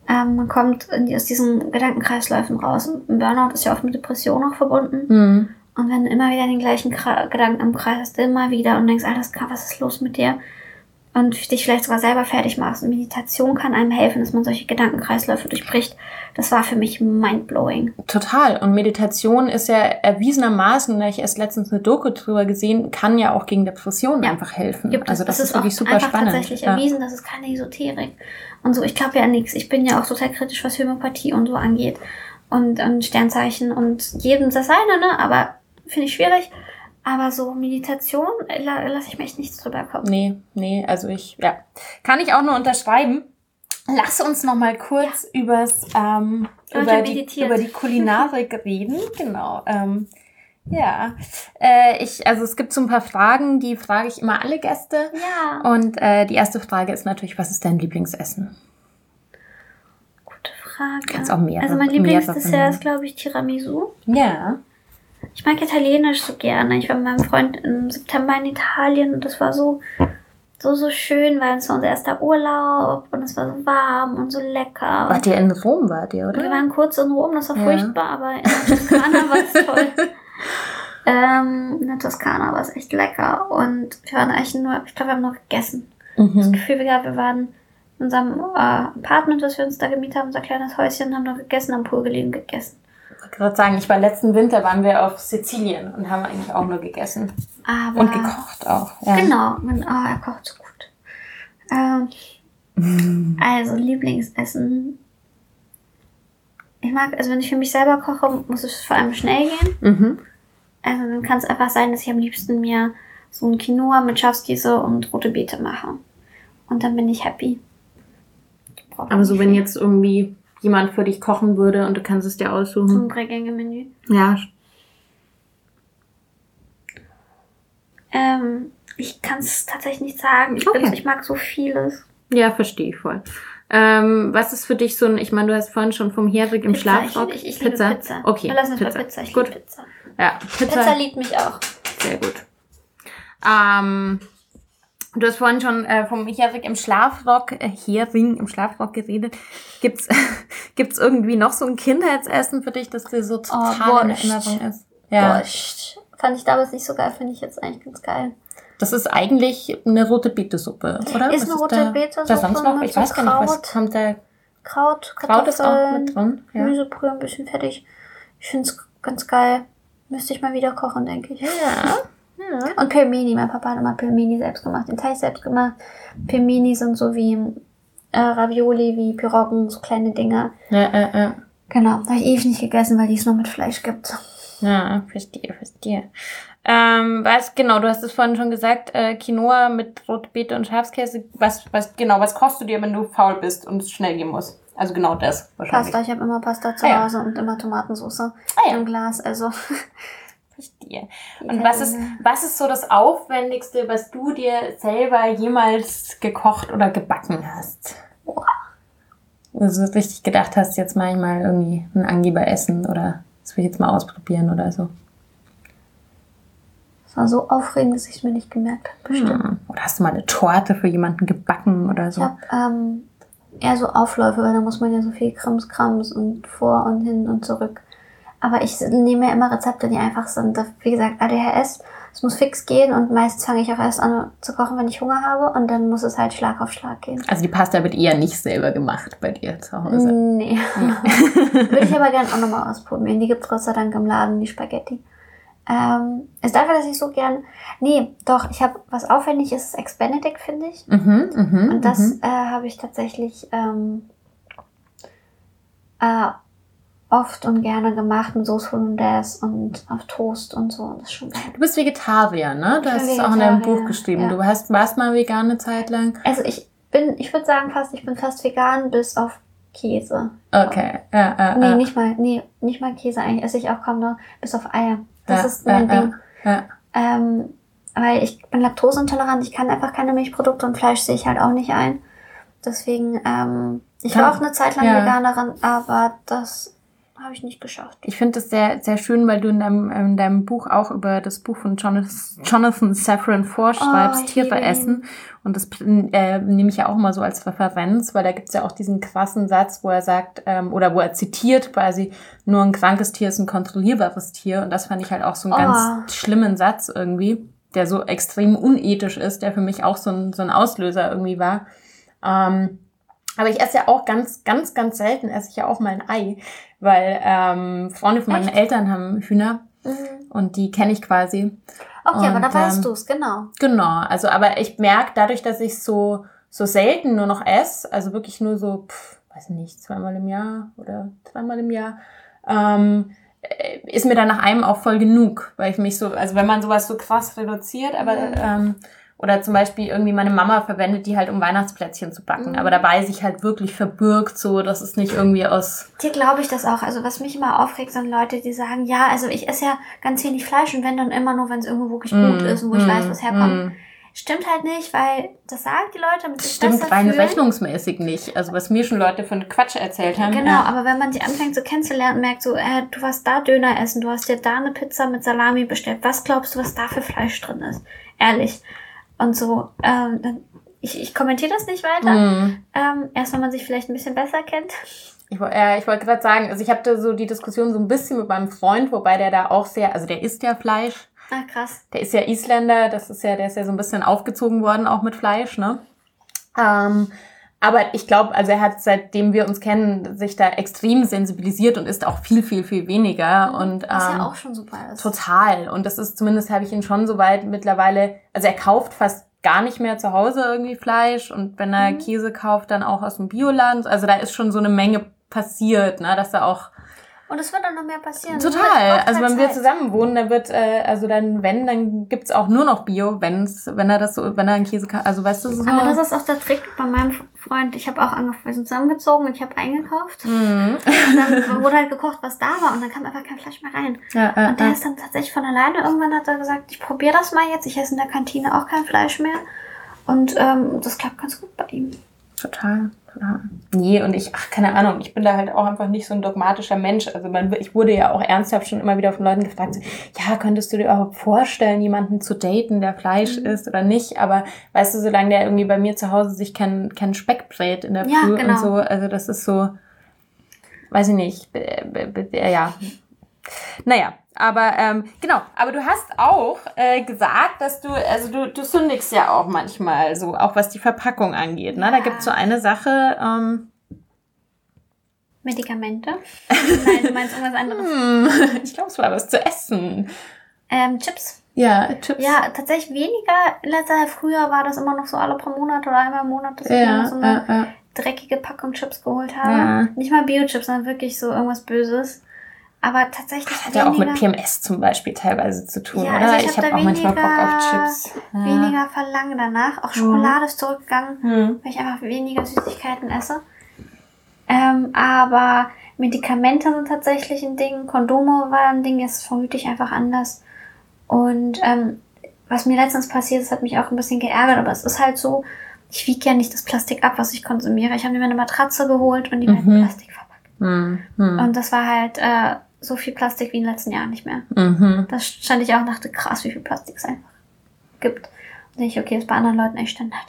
ähm, man kommt die, aus diesen Gedankenkreisläufen raus. Ein Burnout ist ja oft mit Depression auch verbunden. Mhm. Und wenn du immer wieder den gleichen Kra Gedanken im Kreis hast, immer wieder und denkst, alles klar, was ist los mit dir? Und dich vielleicht sogar selber fertig machst. Und Meditation kann einem helfen, dass man solche Gedankenkreisläufe durchbricht. Das war für mich mindblowing. Total. Und Meditation ist ja erwiesenermaßen, da ich erst letztens eine Doku drüber gesehen, kann ja auch gegen Depressionen Ja. einfach helfen. Gibt also das Es ist, wirklich super einfach spannend. tatsächlich ja. erwiesen, das ist keine Esoterik. Und so, ich glaube ja nichts. Ich bin ja auch total kritisch, was Homöopathie und so angeht. Und, und Sternzeichen und jedem das seine, ne? Aber finde ich schwierig. Aber so Meditation äh, la, lasse ich mir echt nichts drüber kommen. Nee, nee, also ich, ja. Kann ich auch nur unterschreiben. Lass uns noch mal kurz übers, ähm, über, die, über die Kulinarik reden. Genau. Ähm, ja, äh, ich, also es gibt so ein paar Fragen, die frage ich immer alle Gäste. Ja, Und äh, die erste Frage ist natürlich, was ist dein Lieblingsessen? gute Frage. Kannst auch mehrere- also mein nennen. ist, glaube ich, Tiramisu. Ja. Ich mag Italienisch so gerne. Ich war mit meinem Freund im September in Italien und das war so, so, so schön, weil es war unser erster Urlaub und es war so warm und so lecker. Wart ihr in Rom, wart ihr, Wir oder? waren kurz in Rom, das war Ja. furchtbar, aber in der Toskana war es toll. Ähm, in der Toskana war es echt lecker und wir waren eigentlich nur, ich glaube, wir haben nur gegessen. Das Mhm. Gefühl gehabt, wir waren in unserem äh, Apartment, das wir uns da gemietet haben, unser kleines Häuschen, haben nur gegessen, am Pool gelegen gegessen. Ich wollte gerade sagen, ich war letzten Winter, waren wir auf Sizilien und haben eigentlich auch nur gegessen. Aber Und gekocht auch. Ja. Genau, und, oh, er kocht so gut. Ähm, also Lieblingsessen. Ich mag, also wenn ich für mich selber koche, muss es vor allem schnell gehen. Mhm. Also dann kann es einfach sein, dass ich am liebsten mir so ein Quinoa mit Schafskäse und rote Beete mache. Und dann bin ich happy. Ich Aber so, wenn jetzt irgendwie jemand für dich kochen würde und du kannst es dir so aussuchen. ein Drei-Gänge-Menü. Ja. Ähm, ich kann es tatsächlich nicht sagen. Ich, bin, Okay. ich mag so vieles. Ja, verstehe ich voll. Ähm, was ist für dich so ein, ich meine, du hast vorhin schon vom Herig im Pizza. Schlafrock. Ich, ich, ich liebe Pizza. Okay. Lass uns Pizza. Pizza. Ich Gut. Pizza. Ja, Pizza. Pizza liebt mich auch. Sehr gut. Ähm, du hast vorhin schon äh, vom Hering im Schlafrock, äh, Hering im Schlafrock geredet. Gibt's, gibt's irgendwie noch so ein Kindheitsessen für dich, das dir so total in Borscht. Erinnerung ist? Ja. Borscht. Fand ich damals nicht so geil, finde ich jetzt eigentlich ganz geil. Das ist eigentlich eine rote Beete-Suppe, oder? Ist Was eine rote da, Beete-Suppe Da sonst noch? Ich weiß gar nicht, was Kraut. kommt da? Kraut, Kraut ist auch Kartoffeln, mit drin. Ja. Gemüsebrühe, ein bisschen fertig. Ich finde es ganz geil. Müsste ich mal wieder kochen, denke ich. Ja. Ja. Und Pelmeni, mein Papa hat immer Pelmeni selbst gemacht, den Teig selbst gemacht. Pelmeni sind so wie äh, Ravioli, wie Piroggen, so kleine Dinger. Ja, ja, ja. Genau, habe ich ewig nicht gegessen, weil die es nur mit Fleisch gibt. Ja, verstehe, verstehe. Ähm, was, genau, du hast es vorhin schon gesagt, äh, Quinoa mit Rotbeete und Schafskäse. Was, was, genau, was kochst du dir, wenn du faul bist und es schnell gehen muss? Also genau das, wahrscheinlich. Pasta, ich habe immer Pasta zu Ah, ja. Hause und immer Tomatensauce Ah, ja. im Glas. Also Verstehe. Und was ist, was ist so das Aufwendigste, was du dir selber jemals gekocht oder gebacken hast? Also richtig gedacht hast, jetzt mache ich mal irgendwie ein Angeber essen oder das will ich jetzt mal ausprobieren oder so. es war so aufregend, dass ich es mir nicht gemerkt habe. Bestimmt. Hm. Oder hast du mal eine Torte für jemanden gebacken oder Ich so? habe ähm, eher so Aufläufe, weil da muss man ja so viel Krams, Krams und vor und hin und zurück. Aber ich nehme ja immer Rezepte, die einfach sind. Wie gesagt, ADHS, es muss fix gehen und meistens fange ich auch erst an zu kochen, wenn ich Hunger habe und dann muss es halt Schlag auf Schlag gehen. Also die Pasta wird eher nicht selber gemacht bei dir zu Hause. Nee. Würde ich aber gerne auch nochmal ausprobieren. Die gibt es Gott sei Dank im Laden, die Spaghetti. Ähm, ist dafür, dass ich so gern. Nee, doch, ich habe was Aufwendiges, ist Ex Benedict, finde ich. Mhm, mhm, Und das mhm. äh, habe ich tatsächlich ähm, äh, oft und gerne gemacht mit Sauce Hollandaise und auf Toast und so. Das ist schon geil. Du bist Vegetarier, ne? Du Ich hast es auch in deinem Buch geschrieben. ja. Du hast, warst mal vegan eine Zeit lang. Also ich bin, ich würde sagen fast, ich bin fast vegan bis auf Käse. Okay. Ja, ja, Nee, ja. nicht mal, nee, nicht mal Käse eigentlich. Esse ich auch kaum noch, bis auf Eier. Das Ja, ist mein ja, Ding. Ja. Ähm, weil ich bin laktoseintolerant, ich kann einfach keine Milchprodukte und Fleisch sehe ich halt auch nicht ein. Deswegen, ähm, ich war auch eine Zeit lang. Veganerin, aber das habe ich nicht geschafft. Ich finde das sehr, sehr schön, weil du in deinem, in deinem Buch auch über das Buch von Jonathan, Jonathan Safran vorschreibst, Oh, Tiere essen. Und das äh, nehme ich ja auch mal so als Referenz, weil da gibt's ja auch diesen krassen Satz, wo er sagt, ähm, oder wo er zitiert quasi, nur ein krankes Tier ist ein kontrollierbares Tier. Und das fand ich halt auch so einen Oh. ganz schlimmen Satz irgendwie, der so extrem unethisch ist, der für mich auch so ein, so ein Auslöser irgendwie war. Ähm, aber ich esse ja auch ganz, ganz, ganz selten esse ich ja auch mal ein Ei, weil ähm, Freunde von meinen Echt? Eltern haben Hühner und die kenne ich quasi. Okay, aber Und, da weißt ähm, du es, genau. Genau, also aber ich merke dadurch, dass ich so so selten nur noch esse, also wirklich nur so, pff, weiß nicht, zweimal im Jahr oder dreimal im Jahr, ähm, äh, ist mir dann nach einem auch voll genug, weil ich mich so, also wenn man sowas so krass reduziert, aber Mhm. ähm, oder zum Beispiel irgendwie meine Mama verwendet die halt, um Weihnachtsplätzchen zu backen. Mhm. Aber dabei sich halt wirklich verbirgt, so, dass es nicht irgendwie aus. Dir glaube ich das auch. Also was mich immer aufregt, sind Leute, die sagen, ja, also ich esse ja ganz wenig Fleisch und wenn dann immer nur, wenn es irgendwo wirklich gut ist und wo ich weiß, was herkommt. Mm. Stimmt halt nicht, weil das sagen die Leute, sich stimmt rein fühlen. rechnungsmäßig nicht. Also was mir schon Leute von Quatsch erzählt haben. Genau, ja. aber wenn man sie anfängt so kennenzulernen, merkt so, äh, du warst da Döner essen, du hast dir da eine Pizza mit Salami bestellt. Was glaubst du, was da für Fleisch drin ist? Ehrlich. Und so, ähm, dann, ich, ich kommentiere das nicht weiter. Mm. Ähm, erst wenn man sich vielleicht ein bisschen besser kennt. Ich, äh, ich wollte gerade sagen, also ich hatte so die Diskussion so ein bisschen mit meinem Freund, wobei der da auch sehr, also der isst ja Fleisch. Ah, krass. Der ist ja Isländer, das ist ja, der ist ja so ein bisschen aufgezogen worden, auch mit Fleisch, ne? Ähm, aber ich glaube, also er hat seitdem wir uns kennen, sich da extrem sensibilisiert und isst auch viel, viel, viel weniger. Und ähm, Was ja auch schon super ist. Total. Und das ist zumindest habe ich ihn schon so weit mittlerweile, also er kauft fast gar nicht mehr zu Hause irgendwie Fleisch und wenn er Mhm. Käse kauft, dann auch aus dem Bioladen. Also da ist schon so eine Menge passiert, ne, dass er auch Und es wird auch noch mehr passieren. Total. Also wenn wir Zeit. zusammen wohnen, dann wird äh, also dann wenn, dann gibt's auch nur noch Bio, wenn's wenn er das so, wenn er einen Käse kann, also weißt du so. Aber das ist auch der Trick bei meinem Freund. Ich habe auch angefangen, wir sind zusammengezogen und ich habe eingekauft. Mhm. Und dann wurde halt gekocht, was da war und dann kam einfach kein Fleisch mehr rein. Ja, ja, Und der ja. ist dann tatsächlich von alleine. Irgendwann hat er gesagt, ich probiere das mal jetzt. Ich esse in der Kantine auch kein Fleisch mehr. Und ähm, das klappt ganz gut bei ihm. Total, total. Nee, und ich, ach, keine Ahnung, ich bin da halt auch einfach nicht so ein dogmatischer Mensch. Also man, ich wurde ja auch ernsthaft schon immer wieder von Leuten gefragt, so, ja, könntest du dir überhaupt vorstellen, jemanden zu daten, der Fleisch Mhm. isst oder nicht? Aber weißt du, solange der irgendwie bei mir zu Hause sich kein, kein Speck brät in der Ja, Früh genau. und so, also das ist so, weiß ich nicht, äh, äh, ja. Naja, aber ähm, genau, aber du hast auch äh, gesagt, dass du, also du, du sündigst ja auch manchmal so, auch was die Verpackung angeht. Ne? Da Ja. gibt's so eine Sache, ähm, Medikamente? Nein, du meinst irgendwas anderes. hm, ich glaube, es war was zu essen. Ähm, Chips. Ja, Chips. Ja, tatsächlich weniger. Letzter früher war das immer noch so alle paar Monate oder einmal im Monat, dass ich mir ja, so eine ja, ja. dreckige Packung Chips geholt habe. Ja. Nicht mal Bio-Chips, sondern wirklich so irgendwas Böses. Aber tatsächlich Hat ja auch mit PMS zum Beispiel teilweise zu tun, Ja, oder? also ich hab habe da auch manchmal Bock auf weniger- Chips. Ja. weniger Verlangen danach. Auch Schokolade ist zurückgegangen, Hm. weil ich einfach weniger Süßigkeiten esse. Ähm, aber Medikamente sind tatsächlich ein Ding. Kondome war ein Ding, jetzt vermute ich einfach anders. Und ähm, was mir letztens passiert ist, hat mich auch ein bisschen geärgert, aber es ist halt so, ich wiege ja nicht das Plastik ab, was ich konsumiere. Ich habe mir eine Matratze geholt und die war Mhm. in Plastik verpackt. Hm. Hm. Und das war halt äh, so viel Plastik wie in den letzten Jahren nicht mehr. Mhm. Da stand ich auch und dachte, krass, wie viel Plastik es einfach gibt. Und denke ich, okay, ist bei anderen Leuten echt Standard.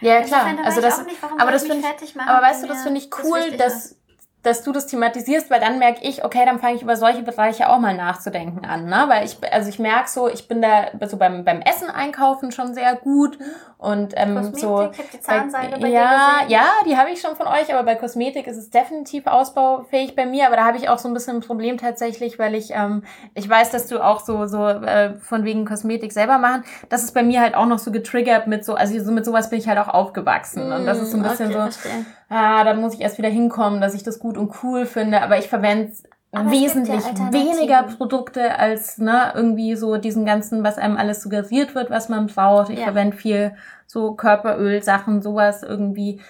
Ja, Also klar. Also das, nicht, warum aber das finde ich, aber weißt du, das finde ich das cool, wichtig dass? Dass du das thematisierst, weil dann merke ich, okay, dann fange ich über solche Bereiche auch mal nachzudenken an, ne? Weil ich, also ich merke so, ich bin da so beim, beim Essen einkaufen schon sehr gut und ähm, Kosmetik, so. ich die Zahnseide bei dir ja, ja, die habe ich schon von euch, aber bei Kosmetik ist es definitiv ausbaufähig bei mir, aber da habe ich auch so ein bisschen ein Problem tatsächlich, weil ich, ähm, ich weiß, dass du auch so, so äh, von wegen Kosmetik selber machen, das ist bei mir halt auch noch so getriggert mit so, also so mit sowas bin ich halt auch aufgewachsen und das ist so ein bisschen Mm, okay, so, verstehe. Ah, da muss ich erst wieder hinkommen, dass ich das gut und cool finde, aber ich verwende Aber ja wesentlich Alternativen. weniger Produkte als ne, irgendwie so diesen ganzen, was einem alles suggeriert wird, was man braucht. Ich Ja. verwende viel so Körperöl, Sachen, sowas irgendwie.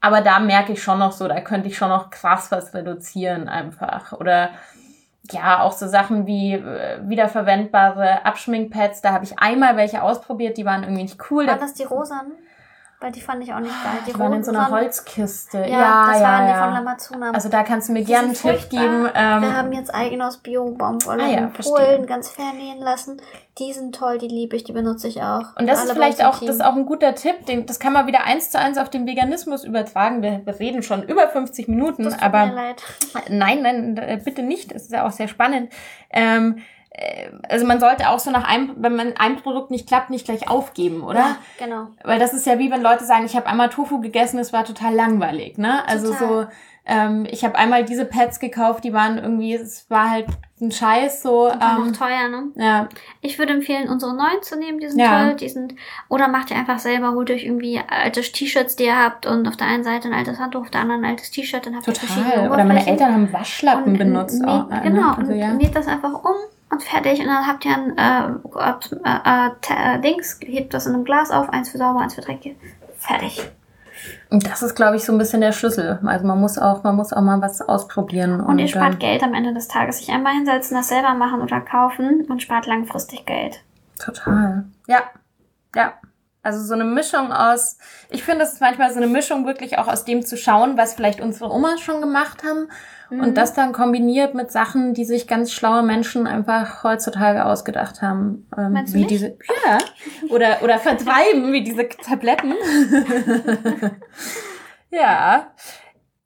Aber da merke ich schon noch so, da könnte ich schon noch krass was reduzieren einfach. Oder ja, auch so Sachen wie äh, wiederverwendbare Abschminkpads. Da habe ich einmal welche ausprobiert, die waren irgendwie nicht cool. Da- das die rosanen? Weil die fand ich auch nicht geil. Die die waren in so einer Holzkiste. Ja, Ja, das ja, waren die ja. von Lamazuna. Also da kannst du mir gerne einen Tipp geben. Ähm, Wir haben jetzt eigen aus Bio-Baumwolle Ah ja, in verstehe. Polen ganz fernähen lassen. Die sind toll, die liebe ich, die benutze ich auch. Und das Alle ist vielleicht auch, das ist auch ein guter Tipp. Den, das kann man wieder eins zu eins auf den Veganismus übertragen. Wir, wir reden schon über 50 Minuten, Das tut aber mir leid. nein, nein, äh, bitte nicht. Das ist ja auch sehr spannend. Ähm, äh, also man sollte auch so nach einem, wenn man ein Produkt nicht klappt, nicht gleich aufgeben, oder? Ja, genau. Weil das ist ja wie wenn Leute sagen, ich habe einmal Tofu gegessen, es war total langweilig, ne? Also Total. so, ähm, ich habe einmal diese Pads gekauft, die waren irgendwie, es war halt ein Scheiß so. Und Ähm, noch teuer, ne? ja, Ich würde empfehlen, unsere neuen zu nehmen, die sind Ja. toll, die sind, oder macht ihr einfach selber, holt euch irgendwie alte T-Shirts, die ihr habt und auf der einen Seite ein altes Handtuch, auf der anderen ein altes T-Shirt, dann habt ihr verschiedene total. Oder meine Oberflächen. Eltern haben Waschlappen Und, benutzt äh, auch. näht- äh, ne? Genau, Also, und ja. näht das einfach um und fertig. Und dann habt ihr ein äh, äh, äh, äh, Dings, hebt das in einem Glas auf, eins für sauber, eins für dreckig. Fertig. Und das ist, glaube ich, so ein bisschen der Schlüssel. Also man muss auch, man muss auch mal was ausprobieren. Und, ihr spart Geld am Ende des Tages. Sich einmal hinsetzen, das selber machen oder kaufen und spart langfristig Geld. Total. Ja. Ja. Also so eine Mischung aus, ich finde, es ist manchmal so eine Mischung wirklich auch aus dem zu schauen, was vielleicht unsere Omas schon gemacht haben. Mhm. Und das dann kombiniert mit Sachen, die sich ganz schlaue Menschen einfach heutzutage ausgedacht haben. Ähm, Meinst wie diese, ja. Oder, oder vertreiben, wie diese Tabletten. ja.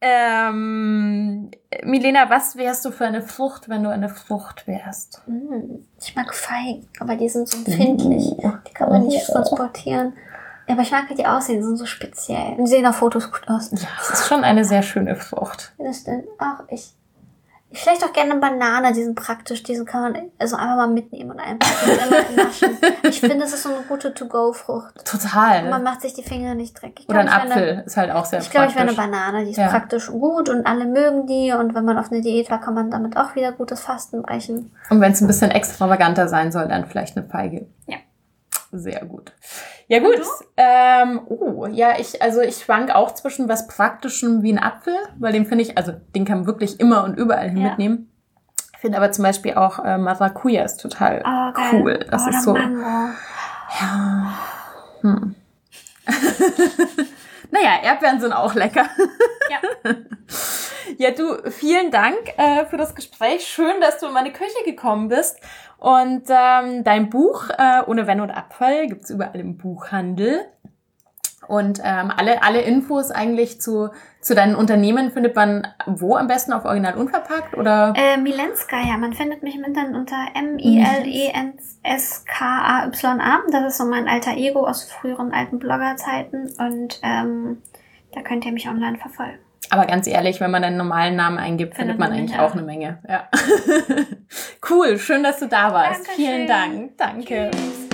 Ähm, Milena, was wärst du für eine Frucht, wenn du eine Frucht wärst? Mm, Ich mag Feigen, aber die sind so empfindlich. Die kann man nicht transportieren. Ja, aber ich mag, wie die aussehen, die sind so speziell. Und die sehen auf Fotos gut aus. Ja, das ist schon eine sehr schöne Frucht. Das stimmt. Ach, ich. Ich vielleicht auch gerne eine Banane, die sind praktisch, diesen kann man also einfach mal mitnehmen und einfach naschen. Ich finde, es ist so eine gute To-Go-Frucht. Man Total. macht sich die Finger nicht dreckig. Ich Oder ein glaub, ich Apfel ist halt auch sehr Eine, ich glaube, ich wäre praktisch. eine Banane, die ist Ja. praktisch gut und alle mögen die und wenn man auf eine Diät war, kann man damit auch wieder gutes Fasten brechen. Und wenn es ein bisschen extravaganter sein soll, dann vielleicht eine Feige. Ja. Sehr gut. Ja gut. Ähm, oh, ja, ich, also ich schwank auch zwischen was Praktischem wie ein Apfel, weil den finde ich, also den kann man wirklich immer und überall hin Ja. mitnehmen. Ich finde aber zum Beispiel auch äh, Maracuja ist total Oh, cool. Das oh, ist so. Mango. Ja. Hm. naja, Erdbeeren sind auch lecker. Ja. Ja, du, vielen Dank äh, für das Gespräch. Schön, dass du in meine Küche gekommen bist. Und ähm, dein Buch, äh, Ohne Wenn und Abfall, gibt's überall im Buchhandel. Und ähm, alle, alle Infos eigentlich zu, zu deinen Unternehmen findet man wo am besten auf Original Unverpackt oder? Äh, Milenska, ja, man findet mich im Internet unter M-I-L-E-N-S-K-A-Y-A. Das ist so mein alter Ego aus früheren alten Bloggerzeiten und ähm, da könnt ihr mich online verfolgen. Aber ganz ehrlich, wenn man deinen normalen Namen eingibt, findet, Findet man eigentlich auch. auch eine Menge. Ja. cool, schön, dass du da warst. Dankeschön. Vielen Dank. Danke. Tschüss.